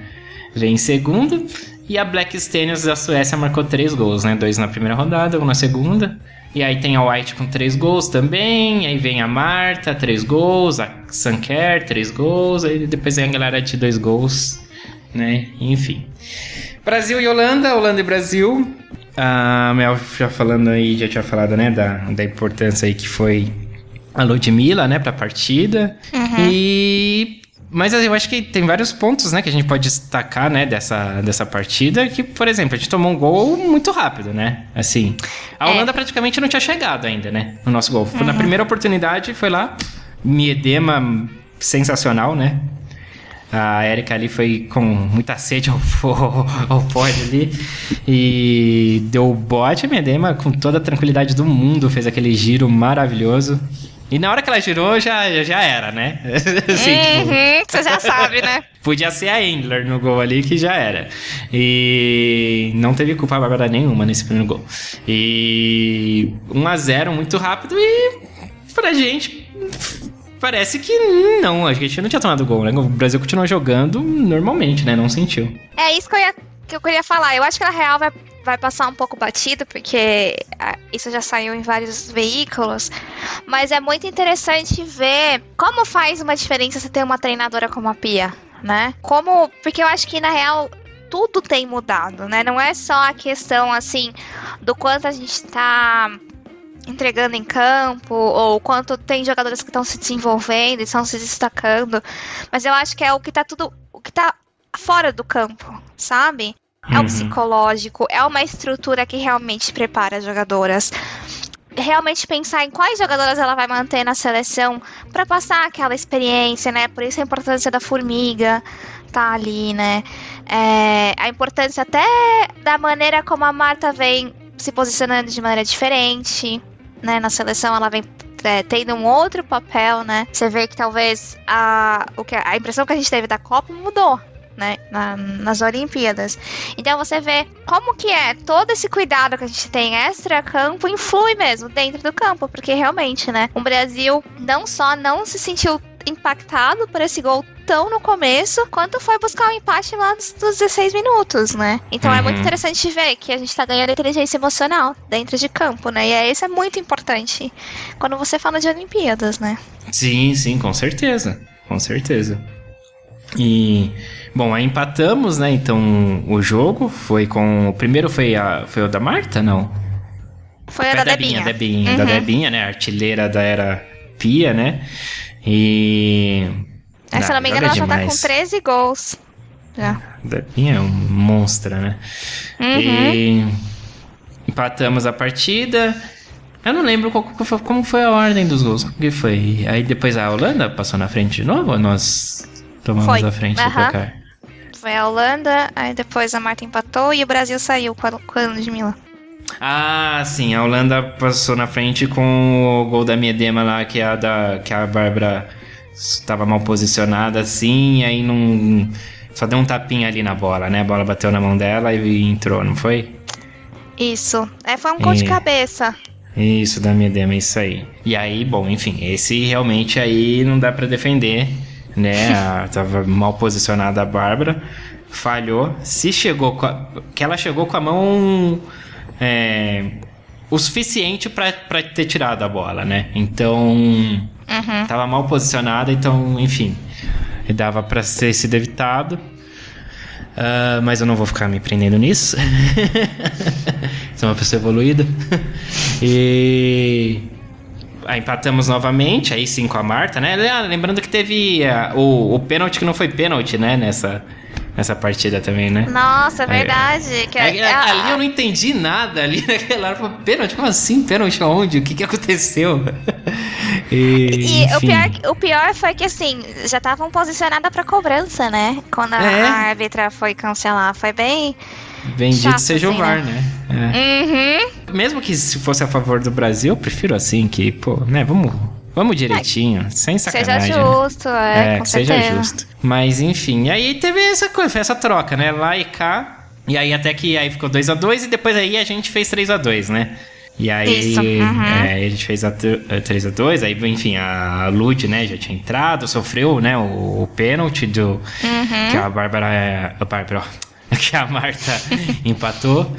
vem em segundo. E a Black Stenius da Suécia marcou três gols, né? Dois na primeira rodada, um na segunda. E aí tem a White com três gols também. Aí vem a Marta, três gols. A Sanker, três gols. Aí depois vem a galera de dois gols, né? Enfim. Brasil e Holanda, Holanda e Brasil. A Mel já falando aí, já tinha falado, né, da, da importância aí que foi a Ludmilla, né, pra partida. Uhum. E Mas eu acho que tem vários pontos, né, que a gente pode destacar, né, dessa, dessa partida, que, por exemplo, a gente tomou um gol muito rápido, né? Assim, a é. Holanda é. praticamente não tinha chegado ainda, né, no nosso gol. Uhum. Na primeira oportunidade, foi lá, Miedema sensacional, né? A Erika ali foi com muita sede ao, ao pódio ali. E deu o bote, a Miedema, com toda a tranquilidade do mundo, fez aquele giro maravilhoso. E na hora que ela girou, já, já era, né? assim, uhum, tipo... Você já sabe, né? Podia ser a Endler no gol ali, que já era. E não teve culpa bárbara nenhuma nesse primeiro gol. E 1 a 0 muito rápido e pra gente parece que não, a gente não tinha tomado gol, né? O Brasil continuou jogando normalmente, né? Não sentiu. É isso que eu, ia, que eu queria falar. Eu acho que na real vai vai passar um pouco batido, porque ah, isso já saiu em vários veículos. Mas é muito interessante ver como faz uma diferença você ter uma treinadora como a Pia, né? Como. Porque eu acho que na real tudo tem mudado, né? Não é só a questão assim do quanto a gente tá entregando em campo, ou quanto tem jogadores que estão se desenvolvendo e estão se destacando. Mas eu acho que é o que tá tudo. o que tá fora do campo, sabe? é o uhum. psicológico, é uma estrutura que realmente prepara as jogadoras. Realmente pensar em quais jogadoras ela vai manter na seleção para passar aquela experiência, né? Por isso a importância da formiga tá ali, né? É, a importância até da maneira como a Marta vem se posicionando de maneira diferente, né? Na seleção ela vem é, tendo um outro papel, né? Você vê que talvez a, o que, a impressão que a gente teve da Copa mudou, né, na, nas Olimpíadas. Então você vê como que é todo esse cuidado que a gente tem extra campo influi mesmo dentro do campo, porque realmente, né, o Brasil não só não se sentiu impactado por esse gol tão no começo, quanto foi buscar o um empate lá dos, dos 16 minutos, né? Então uhum. é muito uhum. interessante ver que a gente tá ganhando inteligência emocional dentro de campo, né? E é, isso é muito importante quando você fala de Olimpíadas, né? Sim, sim, com certeza. Com certeza. E Bom, aí empatamos, né? Então o jogo foi com. O primeiro foi, a, foi o da Marta, não? Foi a da, da Debinha. Debinha, uhum. Da Debinha, né? Artilheira da era Pia, né? E. É, se não me engano, ela já tá com 13 gols. Já. Debinha é um monstro, né? Uhum. E. Empatamos a partida. Eu não lembro qual, como foi a ordem dos gols. O que foi? Aí depois a Holanda passou na frente de novo ou nós tomamos foi. a frente uhum. do placar? Foi a Holanda, aí depois a Marta empatou e o Brasil saiu com a, com a Ludmilla. Ah, sim, a Holanda passou na frente com o gol da Miedema lá, que a da que a Bárbara estava mal posicionada assim, e aí não só deu um tapinha ali na bola, né? A bola bateu na mão dela e entrou, não foi? Isso. É, foi um gol de cabeça. Isso, da Miedema, isso aí. E aí, bom, enfim, esse realmente aí não dá para defender né? A, tava mal posicionada a Bárbara, falhou. Se chegou a, que ela chegou com a mão é, o suficiente para ter tirado a bola, né? Então uhum. tava mal posicionada, então enfim, dava para ser sido evitado. Uh, mas eu não vou ficar me prendendo nisso. Sou uma pessoa evoluída. e Aí empatamos novamente, aí sim com a Marta, né? Ah, lembrando que teve uh, o, o pênalti que não foi pênalti, né? Nessa, nessa partida também, né? Nossa, é verdade. Aí, que é, é, ali eu não entendi nada. Ali naquela hora, pênalti? Como assim? Pênalti aonde? O que, que aconteceu? E, e o, pior, o pior foi que, assim, já estavam posicionadas pra cobrança, né? Quando a, é. a árbitra foi cancelar. Foi bem Bendito Chato, seja o VAR, né? né? É. Uhum. Mesmo que se fosse a favor do Brasil, eu prefiro assim, que, pô, né, vamos. Vamos direitinho, é, sem sacanagem. Seja né? justo, né? é. é que seja justo. Mas enfim, aí teve essa coisa, essa troca, né? Lá e cá. E aí até que aí ficou 2 a 2 e depois aí a gente fez 3 a 2 né? E aí uhum. é, a gente fez a 3 a 2 aí enfim, a Lud, né, já tinha entrado, sofreu, né, o, o pênalti do uhum. que a Bárbara, a Bárbara, que a Marta empatou.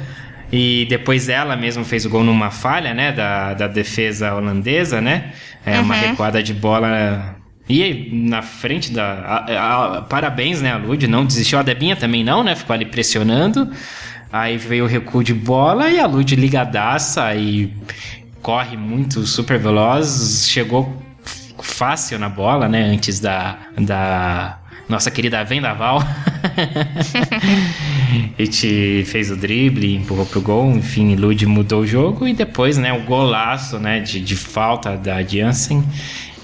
E depois ela mesma fez o gol numa falha, né? Da, da defesa holandesa, né? É uhum. uma recuada de bola. E na frente da. A, a, parabéns, né? A Lud não desistiu. A Debinha também não, né? Ficou ali pressionando. Aí veio o recuo de bola e a Lud ligadaça e corre muito, super veloz. Chegou fácil na bola, né? Antes da, da nossa querida Vendaval. a gente fez o drible, empurrou pro gol, enfim, Lud mudou o jogo e depois, né, o golaço, né, de, de falta da Jansen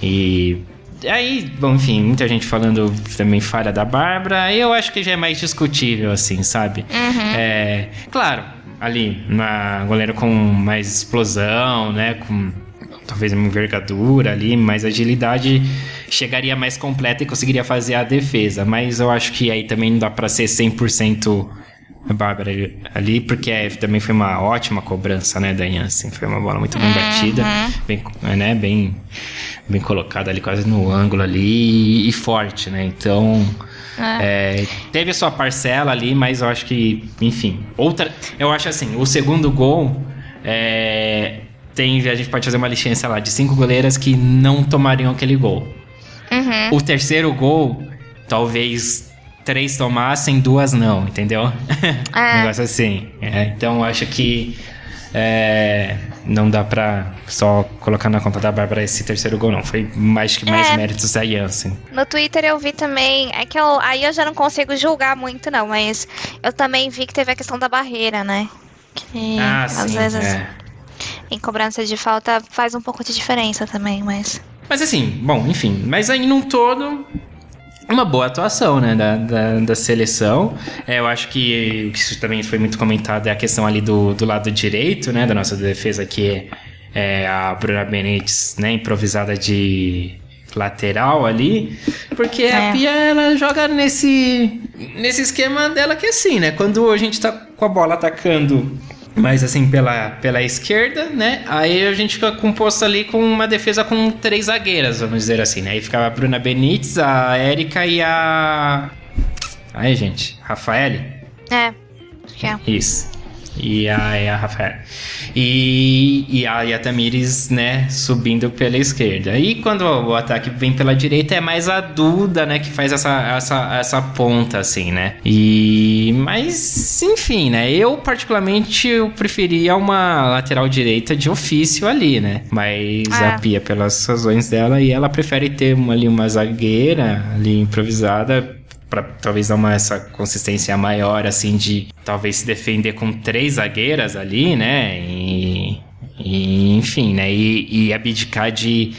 e aí, bom, enfim, muita gente falando também falha da Bárbara, eu acho que já é mais discutível, assim, sabe? Uhum. É, claro, ali, uma goleira com mais explosão, né, com talvez uma envergadura ali, mais agilidade, chegaria mais completa e conseguiria fazer a defesa. Mas eu acho que aí também não dá para ser 100% Bárbara ali, porque é, também foi uma ótima cobrança, né, da Jansen. Foi uma bola muito bem batida, Uhum. bem, né, bem, bem colocada ali, quase no ângulo ali, e forte, né? Então, é, teve a sua parcela ali, mas eu acho que, enfim, outra. Eu acho assim, o segundo gol é, tem. A gente pode fazer uma sei lá, de cinco goleiras que não tomariam aquele gol. Uhum. O terceiro gol, talvez três tomassem, duas não, entendeu? É. Um negócio assim. É, então acho que é, não dá pra só colocar na conta da Bárbara esse terceiro gol, não. Foi mais que mais É. méritos da Jansen. No Twitter eu vi também, é que eu, aí eu já não consigo julgar muito não, mas eu também vi que teve a questão da barreira, né? Que ah, às sim. vezes é. em cobrança de falta faz um pouco de diferença também, mas Mas assim, bom, enfim. Mas aí num todo, uma boa atuação, né, da, da, da seleção. É, eu acho que isso também foi muito comentado, é a questão ali do, do lado direito, né, da nossa defesa, que é a Bruna Benítez, né, improvisada de lateral ali, porque a É. Pia, ela joga nesse, nesse esquema dela que é assim, né, quando a gente tá com a bola atacando mais assim pela, pela esquerda, né? Aí a gente fica composto ali com uma defesa com três zagueiras, vamos dizer assim, né? Aí ficava a Bruna Benítez, a Érica e a. Aí, gente, Rafaele? é, acho que é. Isso. E a, e a Rafael. E, e, a, Tamires, né, subindo pela esquerda. E quando o ataque vem pela direita, é mais a Duda, né, que faz essa, essa, essa ponta, assim, né. E. Mas, enfim, né. Eu, particularmente, eu preferia uma lateral direita de ofício ali, né. Mas Ah. a Pia, pelas razões dela, e ela prefere ter uma, ali uma zagueira ali improvisada Pra talvez dar uma essa consistência maior, assim, de talvez se defender com três zagueiras ali, né? E, e, enfim, né? E, e abdicar de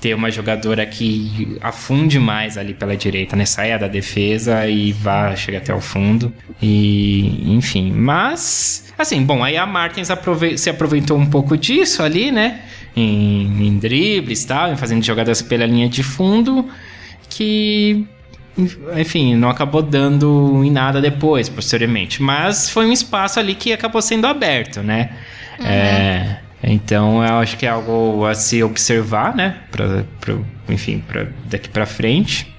ter uma jogadora que afunde mais ali pela direita, né? Saia da defesa e vá, chega até o fundo. E, enfim, mas... Assim, bom, aí a Martins aprove se aproveitou um pouco disso ali, né? Em, em dribles e tal, em fazendo jogadas pela linha de fundo, que enfim, não acabou dando em nada depois, posteriormente. Mas foi um espaço ali que acabou sendo aberto, né? É, então eu acho que é algo a se observar, né? Pra, pra, enfim, pra daqui pra frente.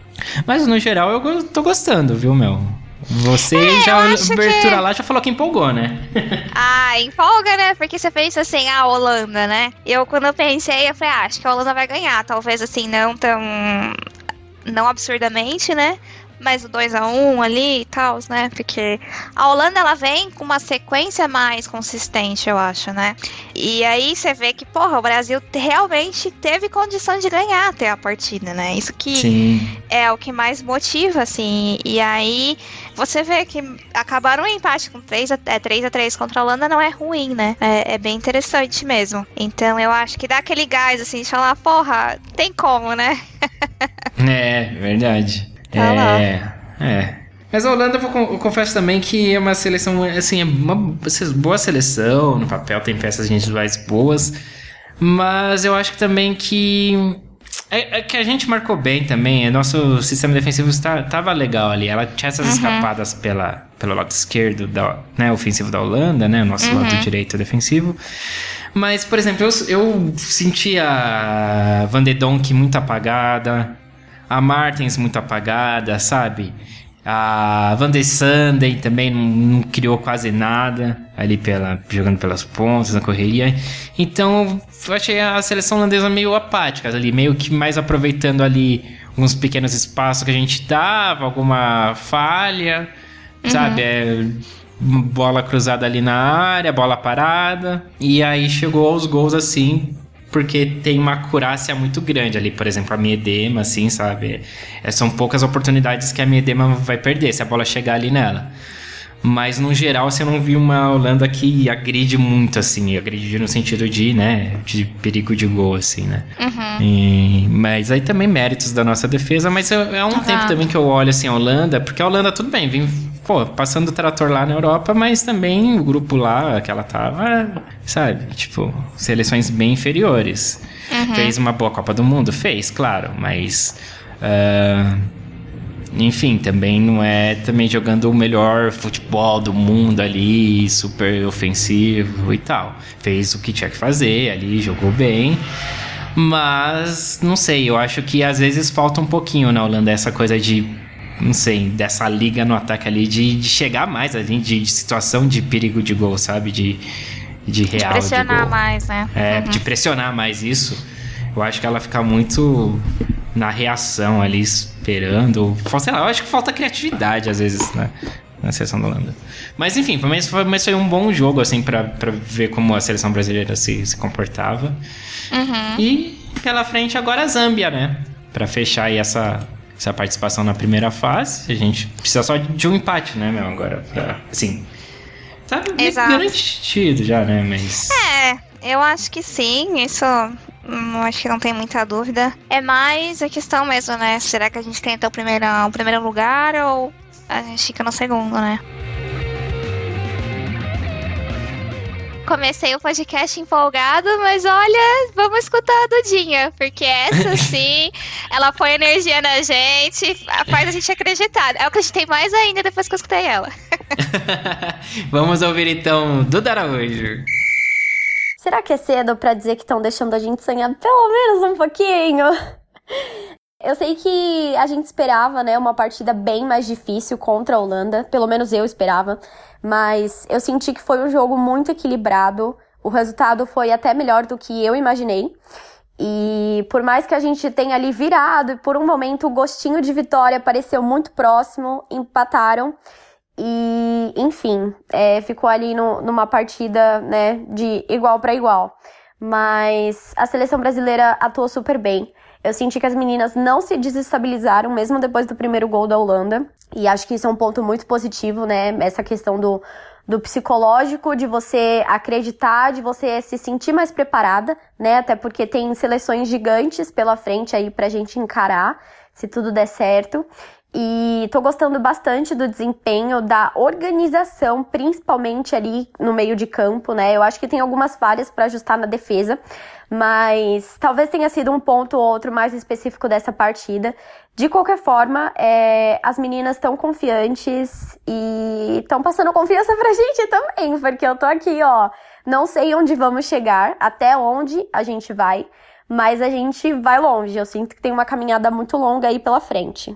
Mas no geral eu tô gostando, viu, meu? Você É, já, a abertura que- lá, já falou que empolgou, né? Ah, empolga, né? Porque você pensa assim, ah, Holanda, né? Eu, quando eu pensei, eu falei, ah, acho que a Holanda vai ganhar. Talvez, assim, não tão... Não absurdamente, né? Mas o 2x1 ali e tal, né? Porque a Holanda, ela vem com uma sequência mais consistente, eu acho, né? E aí você vê que, porra, o Brasil realmente teve condição de ganhar até a partida, né? Isso que Sim. é o que mais motiva, assim. E aí você vê que acabaram o empate com 3 a, é, 3 a 3 contra a Holanda não é ruim, né? É, é bem interessante mesmo. Então eu acho que dá aquele gás, assim, de falar, porra, tem como, né? É, verdade. Tá é, é. Mas a Holanda, eu, confesso também que é uma seleção, assim, é uma boa seleção, no papel tem peças individuais boas, mas eu acho que também que... É, é que a gente marcou bem também, é, nosso sistema defensivo está, tava legal ali, ela tinha essas Uhum. escapadas pela, pelo lado esquerdo, da, né, ofensivo da Holanda, né, o nosso lado direito defensivo, mas, por exemplo, eu, eu senti a Van de Donk muito apagada, a Martins muito apagada, sabe? A Van de Sanden também não, não criou quase nada ali pela, jogando pelas pontas, na correria. Então, eu achei a seleção holandesa meio apática ali, meio que mais aproveitando ali uns pequenos espaços que a gente dava, alguma falha, sabe? É, bola cruzada ali na área, bola parada. E aí chegou aos gols assim, porque tem uma acurácia muito grande ali. Por exemplo, a Miedema, assim, sabe? É, são poucas oportunidades que a Miedema vai perder se a bola chegar ali nela. Mas no geral você não viu uma Holanda que agride muito, assim, agride no sentido de, né, de perigo de gol, assim, né? Uhum. E, mas aí também méritos da nossa defesa, mas é, é um uhum. tempo também que eu olho assim a Holanda, porque a Holanda, tudo bem, vem, pô, passando o trator lá na Europa, mas também o grupo lá que ela tava, sabe, tipo, seleções bem inferiores. Uhum. Fez uma boa Copa do Mundo? Fez, claro, mas. Uh, enfim, também não é também jogando o melhor futebol do mundo ali, super ofensivo e tal. Fez o que tinha que fazer ali, jogou bem. Mas, não sei, eu acho que às vezes falta um pouquinho na Holanda essa coisa de, não sei, dessa liga no ataque ali, de, de chegar mais ali, de, de, situação de perigo de gol, sabe? De, de real. De pressionar de mais, né? É, uhum. de pressionar mais isso. Eu acho que ela fica muito na reação ali, esperando. Sei lá, eu acho que falta criatividade às vezes, né? Na seleção da Holanda. Mas enfim, mas foi, mas foi um bom jogo, assim, para ver como a seleção brasileira se, se comportava. Uhum. E pela frente agora a Zâmbia, né? Para fechar aí essa, essa participação na primeira fase. A gente precisa só de um empate, né, meu? Agora, pra, assim. Tá garantido já, né? Mas. É, eu acho que sim. Isso Hum, acho que não tem muita dúvida. É mais a questão mesmo, né? Será que a gente tenta o primeiro, o primeiro lugar ou a gente fica no segundo, né? Comecei o podcast empolgado, mas olha, vamos escutar a Dudinha, porque essa sim, ela põe energia na gente, faz a gente acreditar. Eu acreditei mais ainda depois que eu escutei ela. vamos ouvir então Duda Araújo. Será que é cedo para dizer que estão deixando a gente sonhar pelo menos um pouquinho? Eu sei que a gente esperava, né, uma partida bem mais difícil contra a Holanda, pelo menos eu esperava, mas eu senti que foi um jogo muito equilibrado. O resultado foi até melhor do que eu imaginei. E por mais que a gente tenha ali virado e por um momento o gostinho de vitória pareceu muito próximo, empataram. E, enfim, é, ficou ali no, numa partida, né, de igual para igual. Mas a seleção brasileira atuou super bem. Eu senti que as meninas não se desestabilizaram, mesmo depois do primeiro gol da Holanda. E acho que isso é um ponto muito positivo, né? Essa questão do, do psicológico, de você acreditar, de você se sentir mais preparada, né? Até porque tem seleções gigantes pela frente aí pra gente encarar, se tudo der certo. E tô gostando bastante do desempenho, da organização, principalmente ali no meio de campo, né? Eu acho que tem algumas falhas para ajustar na defesa, mas talvez tenha sido um ponto ou outro mais específico dessa partida. De qualquer forma, é, as meninas estão confiantes e estão passando confiança pra gente também, porque eu tô aqui, ó. Não sei onde vamos chegar, até onde a gente vai, mas a gente vai longe. Eu sinto que tem uma caminhada muito longa aí pela frente.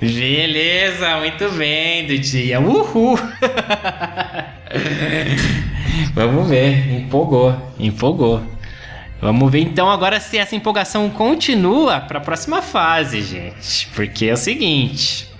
Beleza, muito bem, Dudinha. Uhul! Vamos ver, empolgou, empolgou. Vamos ver então agora se essa empolgação continua para a próxima fase, gente. Porque é o seguinte,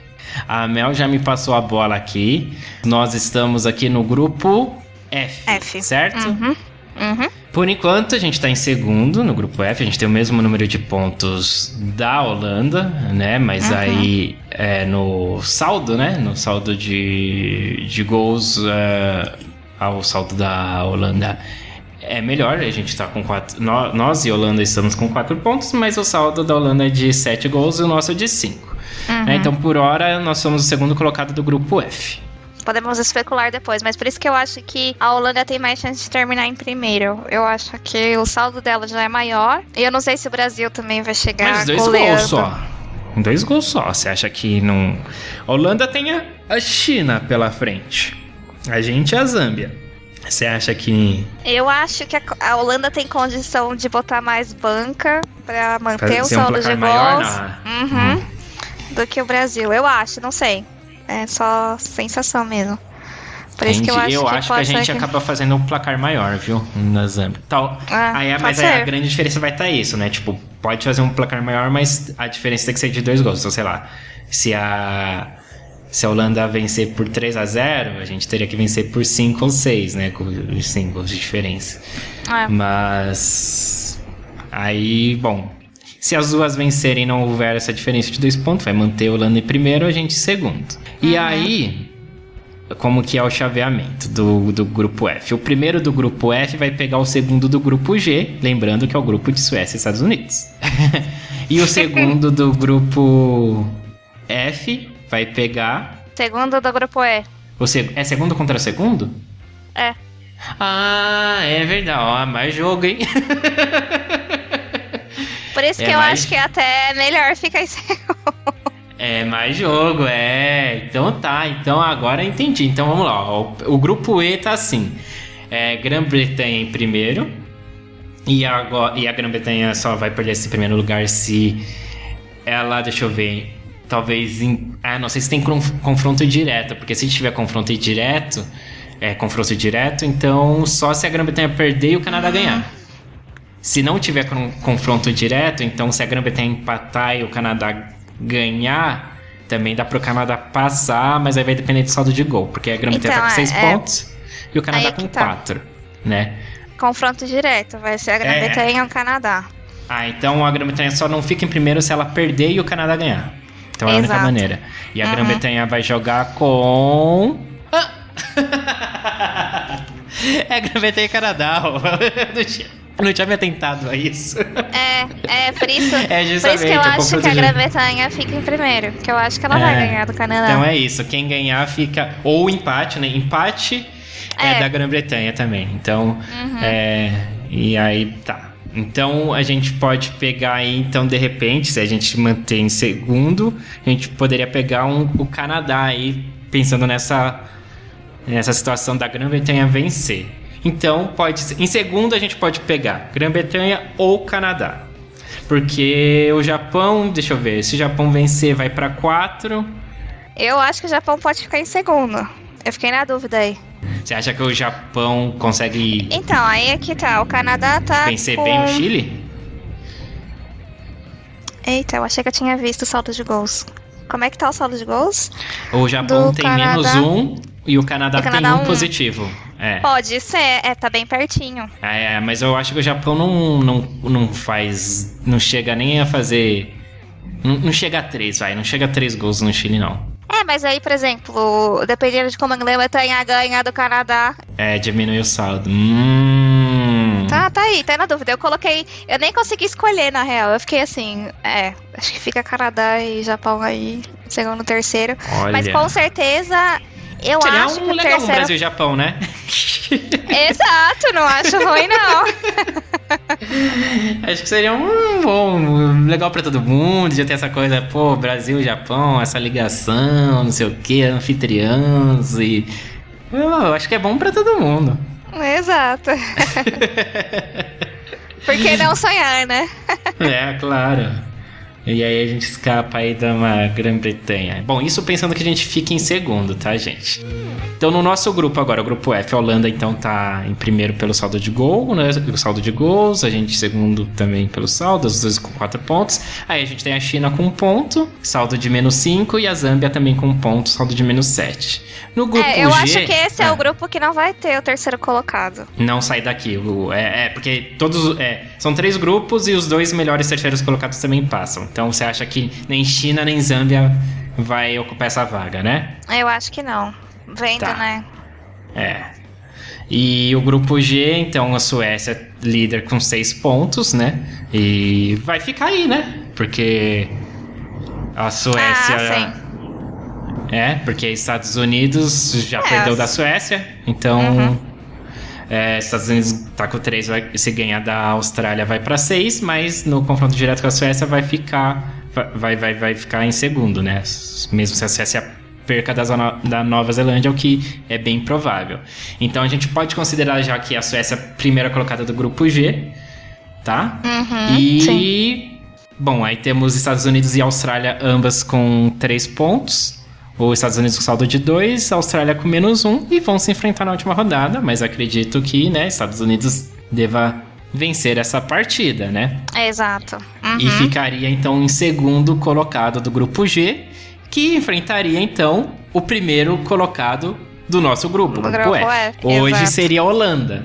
a Mel já me passou a bola aqui. Nós estamos aqui no grupo F, F. certo? Uhum. Uhum. Por enquanto, a gente está em segundo no grupo F, a gente tem o mesmo número de pontos da Holanda, né? Mas uhum. aí é, no saldo, né? No saldo de, de gols, é, ao saldo da Holanda é melhor. A gente está com quatro. Nós e Holanda estamos com quatro pontos, mas o saldo da Holanda é de sete gols e o nosso é de cinco. Uhum. Né? Então, por hora, nós somos o segundo colocado do grupo F. Podemos especular depois, mas por isso que eu acho que a Holanda tem mais chance de terminar em primeiro. Eu acho que o saldo dela já é maior. E eu não sei se o Brasil também vai chegar. Mas dois goleando. gols só. Dois gols só. Você acha que não. A Holanda tem a China pela frente. A gente é a Zâmbia. Você acha que. Eu acho que a Holanda tem condição de botar mais banca para manter o saldo um de gols. Maior, uhum, hum. Do que o Brasil. Eu acho, não sei. É só sensação mesmo. Por isso que eu acho, eu que, acho que a gente que... acaba fazendo um placar maior, viu? Na Zambia. Tal. Ah, aí, mas aí a grande diferença vai estar tá isso, né? Tipo, pode fazer um placar maior, mas a diferença tem que ser de dois gols. Então, sei lá, se a se a Holanda vencer por 3 a 0 a gente teria que vencer por 5 ou 6, né? Com 5 gols de diferença. É. Mas. Aí, bom. Se as duas vencerem e não houver essa diferença de dois pontos, vai manter a Holanda em primeiro, a gente em segundo. E uhum. aí, como que é o chaveamento do, do grupo F? O primeiro do grupo F vai pegar o segundo do grupo G, lembrando que é o grupo de Suécia e Estados Unidos. e o segundo do grupo F vai pegar. Segundo do grupo E. O seg... É segundo contra segundo? É. Ah, é verdade. Ó, mais jogo, hein? Por isso é que eu mais... acho que até é melhor ficar segundo. É mais jogo, é. Então tá, então agora entendi. Então vamos lá. O, o grupo E tá assim: é, Grã-Bretanha em primeiro. E, agora, e a Grã-Bretanha só vai perder esse primeiro lugar se ela, deixa eu ver, talvez em. Ah, não sei se tem confronto direto, porque se tiver confronto direto, é confronto direto, então só se a Grã-Bretanha perder e o Canadá uhum. ganhar. Se não tiver confronto direto, então se a Grã-Bretanha empatar e o Canadá ganhar, também dá pro Canadá passar, mas aí vai depender do saldo de gol, porque a Grã-Bretanha então, tá com 6 é... pontos e o Canadá com 4, tá. né? Confronto direto, vai ser a Grã-Bretanha é... e o Canadá. Ah, então a Grã-Bretanha só não fica em primeiro se ela perder e o Canadá ganhar. Então é a única maneira. E a uhum. Grã-Bretanha vai jogar com. Ah! é a Grã-Bretanha e Canadá. Eu não tinha me atentado a isso. É, é por isso, é justamente, por isso que eu acho que a Grã-Bretanha fica em primeiro. Que eu acho que ela é, vai ganhar do Canadá. Então é isso. Quem ganhar fica. Ou empate, né? Empate é, é da Grã-Bretanha também. Então. Uhum. É, e aí tá. Então a gente pode pegar aí, então de repente, se a gente manter em segundo, a gente poderia pegar um, o Canadá aí, pensando nessa, nessa situação da Grã-Bretanha vencer. Então pode em segundo a gente pode pegar Grã-Bretanha ou Canadá. Porque o Japão, deixa eu ver, se o Japão vencer vai para 4. Eu acho que o Japão pode ficar em segundo. Eu fiquei na dúvida aí. Você acha que o Japão consegue. Então, aí é que tá. O Canadá tá. Vencer com... bem o Chile? Eita, eu achei que eu tinha visto o saldo de gols. Como é que tá o saldo de gols? O Japão tem Canadá... menos um e o Canadá, o Canadá tem um, um, positivo. É. Pode ser, é, tá bem pertinho. É, mas eu acho que o Japão não, não, não faz. Não chega nem a fazer. Não, não chega a três, vai. Não chega a três gols no Chile, não. É, mas aí, por exemplo, dependendo de como a Grã-Bretanha ganha do Canadá. É, diminui o saldo. Hum. Tá, tá aí, tá na dúvida. Eu coloquei. Eu nem consegui escolher, na real. Eu fiquei assim, é, acho que fica Canadá e Japão aí, segundo, terceiro. Olha. Mas com certeza. Eu Seria acho um que legal um Brasil e Japão, né? Exato, não acho ruim, não. Acho que seria um bom, legal para todo mundo, já ter essa coisa, pô, Brasil, Japão, essa ligação, não sei o que, anfitriãos e. Eu acho que é bom para todo mundo. Exato. Por que não sonhar, né? é, claro. E aí a gente escapa aí da Grã-Bretanha. Bom, isso pensando que a gente fica em segundo, tá, gente? Então no nosso grupo agora, o grupo F, a Holanda então tá em primeiro pelo saldo de gol, né? O saldo de gols, a gente segundo também pelo saldo, os dois com quatro pontos. Aí a gente tem a China com um ponto, saldo de menos cinco, e a Zâmbia também com um ponto, saldo de menos sete. No grupo é, eu G, acho que esse é. é. o grupo que não vai ter o terceiro colocado. Não sai daqui. É, é porque todos. É, são três grupos e os dois melhores terceiros colocados também passam. Então você acha que nem China nem Zâmbia vai ocupar essa vaga, né? Eu acho que não. Vendo, tá. né? É. E o grupo G, então a Suécia líder com seis pontos, né? E vai ficar aí, né? Porque a Suécia. Ah, é, porque Estados Unidos já é, perdeu da Suécia, então. Uhum. É, Estados Unidos tá com 3, vai, se ganhar da Austrália vai para 6, mas no confronto direto com a Suécia vai ficar vai, vai, vai ficar em segundo, né? Mesmo se a Suécia perca da, zona, da Nova Zelândia, o que é bem provável. Então a gente pode considerar já que a Suécia é a primeira colocada do grupo G, tá? Uhum, e. Sim. Bom, aí temos Estados Unidos e Austrália ambas com 3 pontos. Os Estados Unidos com saldo de 2, a Austrália com menos 1 um, e vão se enfrentar na última rodada, mas acredito que, né, Estados Unidos deva vencer essa partida, né? Exato. Uhum. E ficaria então em segundo colocado do grupo G, que enfrentaria então o primeiro colocado do nosso grupo, o grupo, grupo F. F, Hoje exato. seria a Holanda.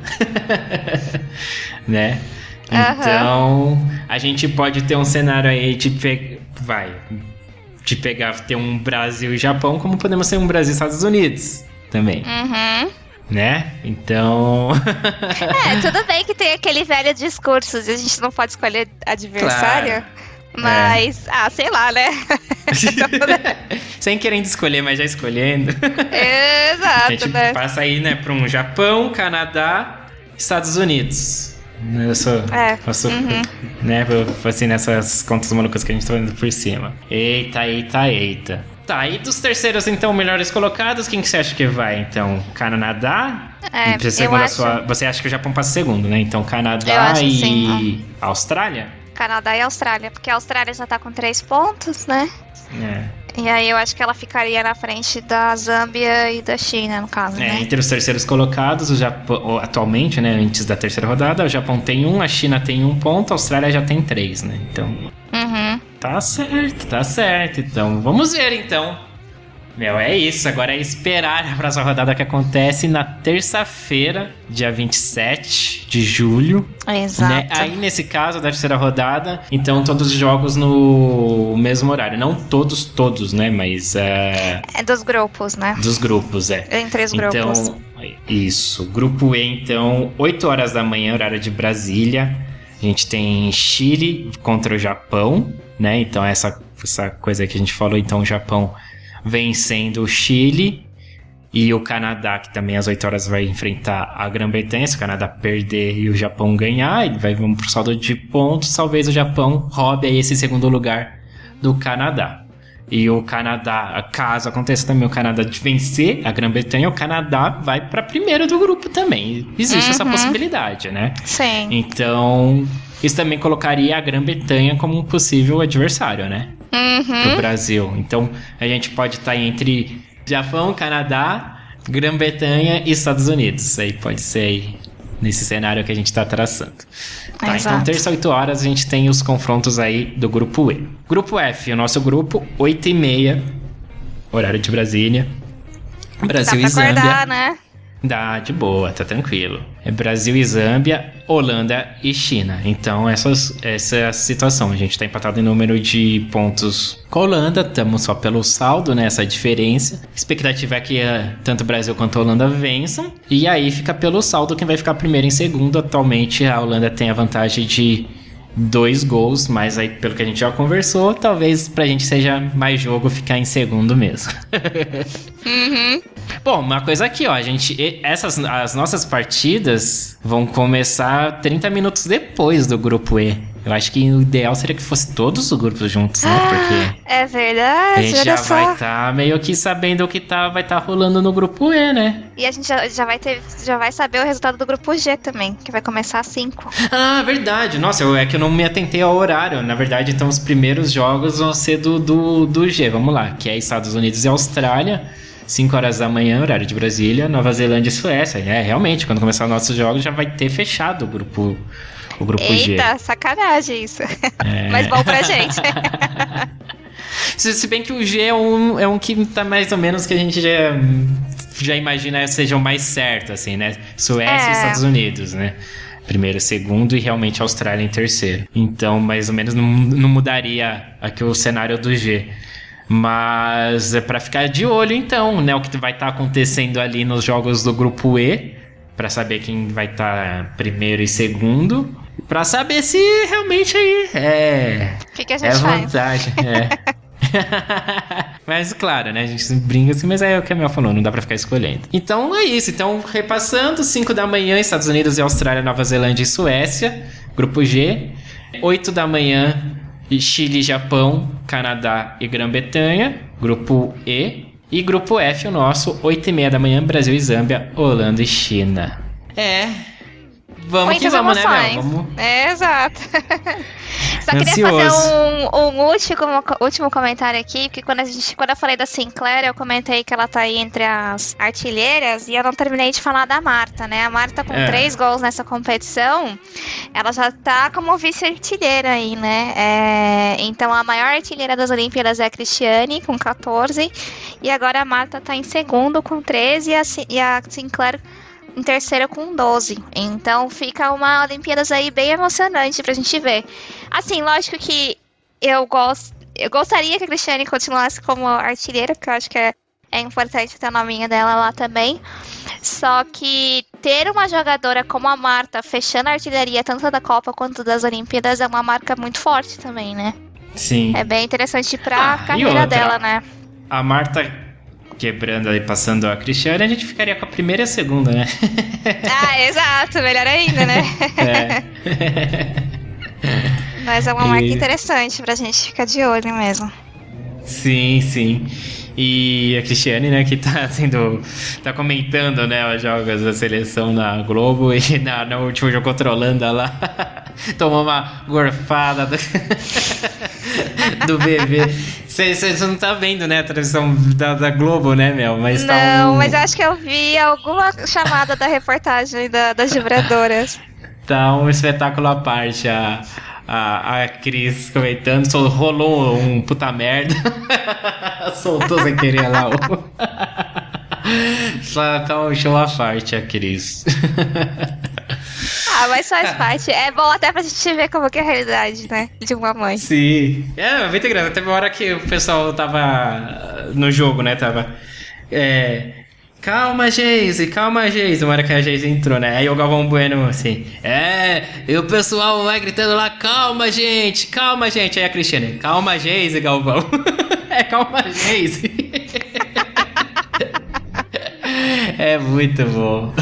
né? Então, a gente pode ter um cenário aí de pe... vai de pegar ter um Brasil e Japão, como podemos ter um Brasil e Estados Unidos também, Uhum. né? Então, É, tudo bem que tem aquele velho discurso de a gente não pode escolher adversário. Mas, ah, sei lá, né? sem querendo escolher, mas já escolhendo. a Exato, gente né? passa aí, né, para um Japão, Canadá, Estados Unidos. Eu sou, É, eu sou uhum. né, assim, nessas contas malucas que a gente tá vendo por cima. Eita, eita, eita. Tá, e dos terceiros, então, melhores colocados, quem que você acha que vai? Então, Canadá? É, Você eu a acho sua- você acha que o Japão passa segundo, né? Então, Canadá e sim, Austrália? Canadá e Austrália, porque a Austrália já tá com três pontos, né? É. E aí eu acho que ela ficaria na frente da Zâmbia e da China, no caso, É, né? entre os terceiros colocados, o Japão, atualmente, né, antes da terceira rodada, o Japão tem um, a China tem um ponto, a Austrália já tem três, né? Então, Uhum. tá certo, tá certo. Então, vamos ver então. Meu, é isso. Agora é esperar a próxima rodada que acontece na terça-feira, dia 27 de julho. Exato. Né? Aí, nesse caso, da terceira rodada, então todos os jogos no mesmo horário. Não todos, todos, né? Mas é, É dos grupos, né? dos grupos, é. Entre os grupos. Então, isso. Grupo E, então, 8 horas da manhã, horário de Brasília. A gente tem Chile contra o Japão, né? Então, essa, essa coisa que a gente falou, então, o Japão vencendo o Chile. E o Canadá, que também às 8 horas vai enfrentar a Grã-Bretanha. Se o Canadá perder e o Japão ganhar, ele vai vamos pro saldo de pontos. Talvez o Japão roube aí esse segundo lugar do Canadá. E o Canadá, caso aconteça também o Canadá de vencer a Grã-Bretanha, o Canadá vai para primeiro do grupo também. Existe essa Uhum. possibilidade, né? Sim. Então, isso também colocaria a Grã-Bretanha como um possível adversário, né? Pro Uhum. Brasil. Então, a gente pode estar entre Japão, Canadá, Grã-Bretanha e Estados Unidos. Aí pode ser aí nesse cenário que a gente está traçando. Tá, então Exato. terça, 8 horas, a gente tem os confrontos aí do grupo E. Grupo F, o nosso grupo, 8 e meia, horário de Brasília. Brasil Dá e pra Zâmbia. acordar, né? Dá, de boa, tá tranquilo. É Brasil e Zâmbia, Holanda e China. Então, essas, essa é a situação. A gente tá empatado em número de pontos com a Holanda, estamos só pelo saldo, né? Essa diferença. Expectativa é que eh, tanto o Brasil quanto a Holanda vençam. E aí fica pelo saldo quem vai ficar primeiro em segundo. Atualmente, a Holanda tem a vantagem de dois gols, mas aí, pelo que a gente já conversou, talvez pra gente seja mais jogo ficar em segundo mesmo. Uhum. Bom, uma coisa aqui, ó, a gente, essas, as nossas partidas vão começar 30 minutos depois do grupo E. Eu acho que o ideal seria que fosse todos os grupos juntos, né? Porque É a verdade, gente já olha vai só. estar meio que sabendo o que tá, vai estar rolando no grupo E, né? E a gente já, já vai ter, já vai saber o resultado do grupo G também, que vai começar às 5. Ah, verdade. Nossa, eu, é que eu não me atentei ao horário. Na verdade, então os primeiros jogos vão ser do, do, do G. Vamos lá, que é Estados Unidos e Austrália. 5 horas da manhã, horário de Brasília, Nova Zelândia e Suécia. É, realmente, quando começar os nossos jogos, já vai ter fechado o grupo, o grupo G. Eita, sacanagem isso. É. Mas bom pra gente. Se, bem que o G é um, é um que tá mais ou menos que a gente já, já imagina seja o mais certo, assim, né? Suécia É. e Estados Unidos, né? Primeiro, segundo e realmente Austrália em terceiro. Então, mais ou menos, não, não mudaria aqui o cenário do G. Mas é pra ficar de olho, então, né? O que vai estar acontecendo ali nos jogos do grupo E. Pra saber quem vai estar primeiro e segundo. Pra saber se realmente aí é O que, que a é gente faz? vantagem, é. mas claro, né? A gente brinca assim, mas é o que a Mel falou, não dá pra ficar escolhendo. Então é isso. Então, repassando, 5 da manhã, Estados Unidos e Austrália, Nova Zelândia e Suécia, grupo G. 8 da manhã, Chile, Japão, Canadá e Grã-Bretanha, grupo E. E grupo F, o nosso, 8 e meia da manhã, Brasil e Zâmbia, Holanda e China. É. Vamos que vamos, né, emoções. Mel? Vamos. É, exato. Só queria Ansioso. fazer um, um último, último comentário aqui, porque quando, a gente, quando eu falei da Sinclair, eu comentei que ela tá aí entre as artilheiras e eu não terminei de falar da Marta, né? A Marta com É. três gols nessa competição, ela já tá como vice-artilheira aí, né? É, então a maior artilheira das Olimpíadas é a Cristiane, com 14, E agora a Marta tá em segundo com 13 e a, e a Sinclair em terceira com 12. Então fica uma Olimpíadas aí bem emocionante pra gente ver. Assim, lógico que eu gosto. Eu gostaria que a Cristiane continuasse como artilheira, porque eu acho que é, é importante ter a nominha dela lá também. Só que ter uma jogadora como a Marta fechando a artilharia tanto da Copa quanto das Olimpíadas é uma marca muito forte também, né? Sim. É bem interessante pra ah, carreira dela, né? A Marta quebrando ali, passando a Cristiane, a gente ficaria com a primeira e a segunda, né? ah, exato, melhor ainda, né? É. Mas é uma marca interessante pra gente ficar de olho mesmo. Sim, sim. E a Cristiane, né, que tá sendo. tá comentando, né, os jogos da seleção na Globo e na, no último jogo Holanda lá. tomou uma gorfada do, do bebê. Você não tá vendo, né, a transmissão da, da Globo, né, Mel? Mas não, tá um... mas acho que eu vi alguma chamada da reportagem da, das vibradoras. Tá um espetáculo à parte. A, a, a Cris comentando, só rolou um puta merda. Soltou sem querer lá o. Só tá um show à parte a Cris. ah, mas faz parte. É bom até pra gente ver como que é a realidade, né? De uma mãe. Sim. É, muito engraçado. Teve uma hora que o pessoal tava no jogo, né? Tava. É, Calma, Geise, calma, Geise. Uma hora que a Geise entrou, né? Aí o Galvão Bueno assim, é, e o pessoal vai gritando lá, calma, gente, calma, gente. Aí a Cristiane, calma, Geise, Galvão. é, calma, Geise. é muito bom.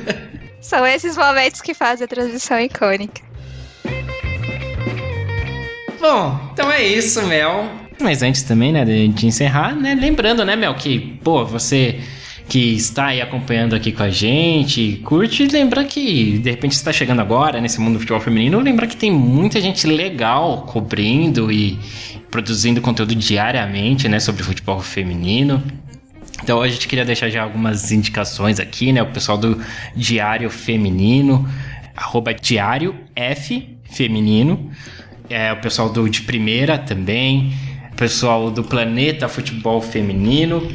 São esses momentos que fazem a transição icônica. Bom, então é isso, Mel. Mas antes também, né, de, de encerrar, né, lembrando, né, Mel, que, pô, você que está aí acompanhando aqui com a gente, curte, lembra que de repente está chegando agora nesse mundo do futebol feminino, lembra que tem muita gente legal cobrindo e produzindo conteúdo diariamente, né, sobre futebol feminino. Então a gente queria deixar já algumas indicações aqui, né, o pessoal do Diário Feminino, arroba Diário F Feminino, é o pessoal do De Primeira também, o pessoal do Planeta Futebol Feminino,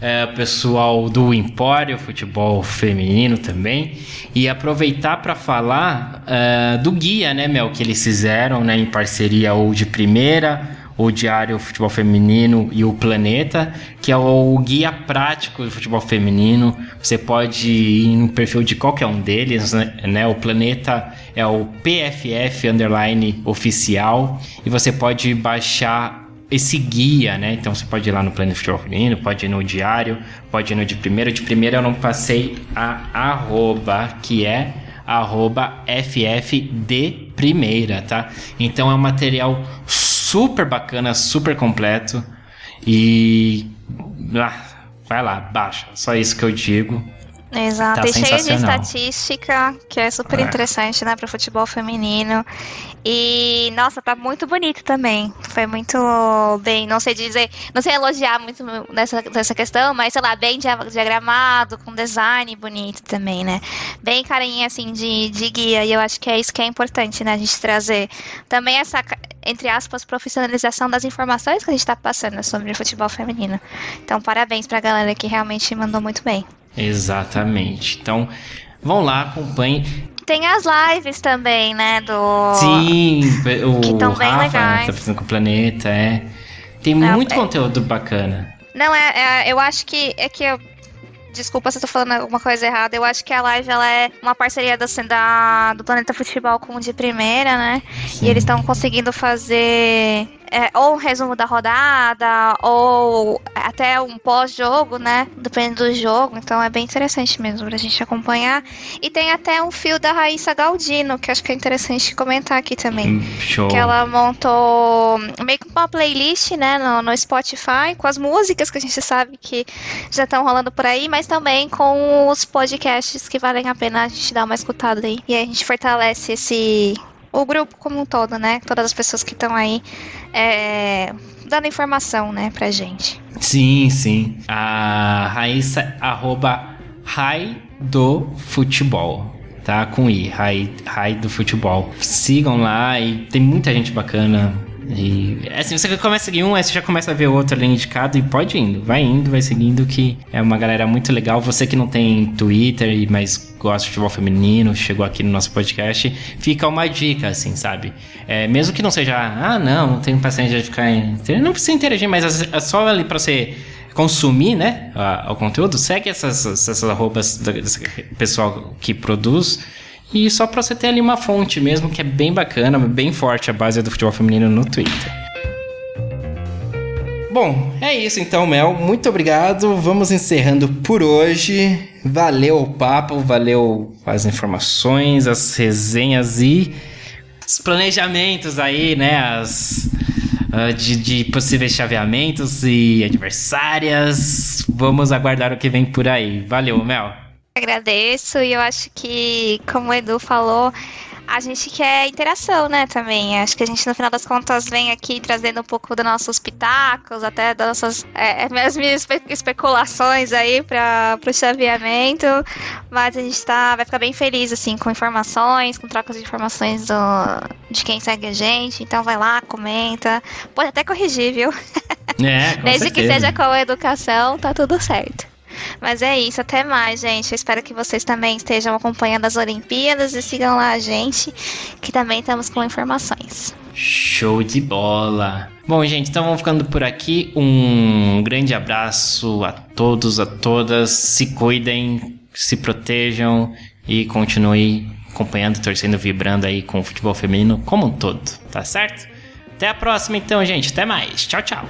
é, pessoal do Empório Futebol Feminino também. E aproveitar para falar é, do guia, né, Mel, que eles fizeram né, em parceria ou de primeira o Diário Futebol Feminino e o Planeta, que é o guia prático do futebol feminino. Você pode ir no perfil de qualquer um deles, né? né? O Planeta é o PFF underline oficial e você pode baixar esse guia, né? Então você pode ir lá no Plano Futebol Feminino, pode ir no Diário, pode ir no de primeiro. De primeiro eu não passei a arroba, que é arroba FFD primeira, tá? Então é um material super bacana, super completo e... Ah, vai lá, baixa. Só isso que eu digo. Exato, tá e cheio de estatística, que é super é. interessante, né, para futebol feminino. E, nossa, tá muito bonito também. Foi muito bem, não sei dizer, não sei elogiar muito nessa, nessa questão, mas sei lá, bem diagramado, com design bonito também, né? Bem carinha, assim, de, de guia. E eu acho que é isso que é importante, né, a gente trazer também essa, entre aspas, profissionalização das informações que a gente tá passando sobre o futebol feminino. Então, parabéns pra galera que realmente mandou muito bem. Exatamente. Então, vão lá, acompanhem. Tem as lives também, né? Do. Sim, o que estão bem legais. Tá fazendo com o planeta, é. Tem é, muito é... conteúdo bacana. Não, é, é, eu acho que é que eu desculpa se eu tô falando alguma coisa errada. Eu acho que a live ela é uma parceria da, da do Planeta Futebol com o de primeira, né? Sim. E eles estão conseguindo fazer é, ou um resumo da rodada, ou até um pós-jogo, né? Dependendo do jogo. Então é bem interessante mesmo pra gente acompanhar. E tem até um fio da Raíssa Galdino, que acho que é interessante comentar aqui também. Hum, show. Que ela montou meio que uma playlist, né, no, no Spotify, com as músicas que a gente sabe que já estão rolando por aí, mas também com os podcasts que valem a pena a gente dar uma escutada aí. E aí a gente fortalece esse o grupo como um todo, né? Todas as pessoas que estão aí é, dando informação, né, pra gente. Sim, sim. A Raíssa, arroba Rai do Futebol. Tá? Com I, Rai, Rai do Futebol. Sigam lá e tem muita gente bacana E assim, você começa a seguir um, aí você já começa a ver outro ali indicado e pode indo, vai indo, vai seguindo, que é uma galera muito legal. Você que não tem Twitter, mas gosta de futebol feminino, chegou aqui no nosso podcast, fica uma dica, assim, sabe? É, mesmo que não seja, ah, não, não tenho paciência de ficar. Não precisa interagir, mas é só ali pra você consumir, né, o conteúdo, segue essas, essas arrobas desse pessoal que produz e só pra você ter ali uma fonte mesmo, que é bem bacana, bem forte a base do futebol feminino no Twitter. Bom, é isso então, Mel. Muito obrigado. Vamos encerrando por hoje. Valeu o papo, valeu as informações, as resenhas e os planejamentos aí, né? As, uh, de, de possíveis chaveamentos e adversárias. Vamos aguardar o que vem por aí. Valeu, Mel. Agradeço e eu acho que, como o Edu falou, a gente quer interação, né, também. Acho que a gente, no final das contas, vem aqui trazendo um pouco dos nossos pitacos, até das nossas é, é as minhas especulações aí para o chaveamento. Mas a gente tá, vai ficar bem feliz, assim, com informações, com trocas de informações do, de quem segue a gente. Então vai lá, comenta. Pode até corrigir, viu? É, Desde certeza. que seja com a educação, tá tudo certo. Mas é isso, até mais, gente. Eu espero que vocês também estejam acompanhando as Olimpíadas e sigam lá a gente, que também estamos com informações. Show de bola! Bom, gente, então vamos ficando por aqui. Um grande abraço a todos, a todas. Se cuidem, se protejam e continuem acompanhando, torcendo, vibrando aí com o futebol feminino como um todo, tá certo? Até a próxima, então, gente. Até mais. Tchau, tchau.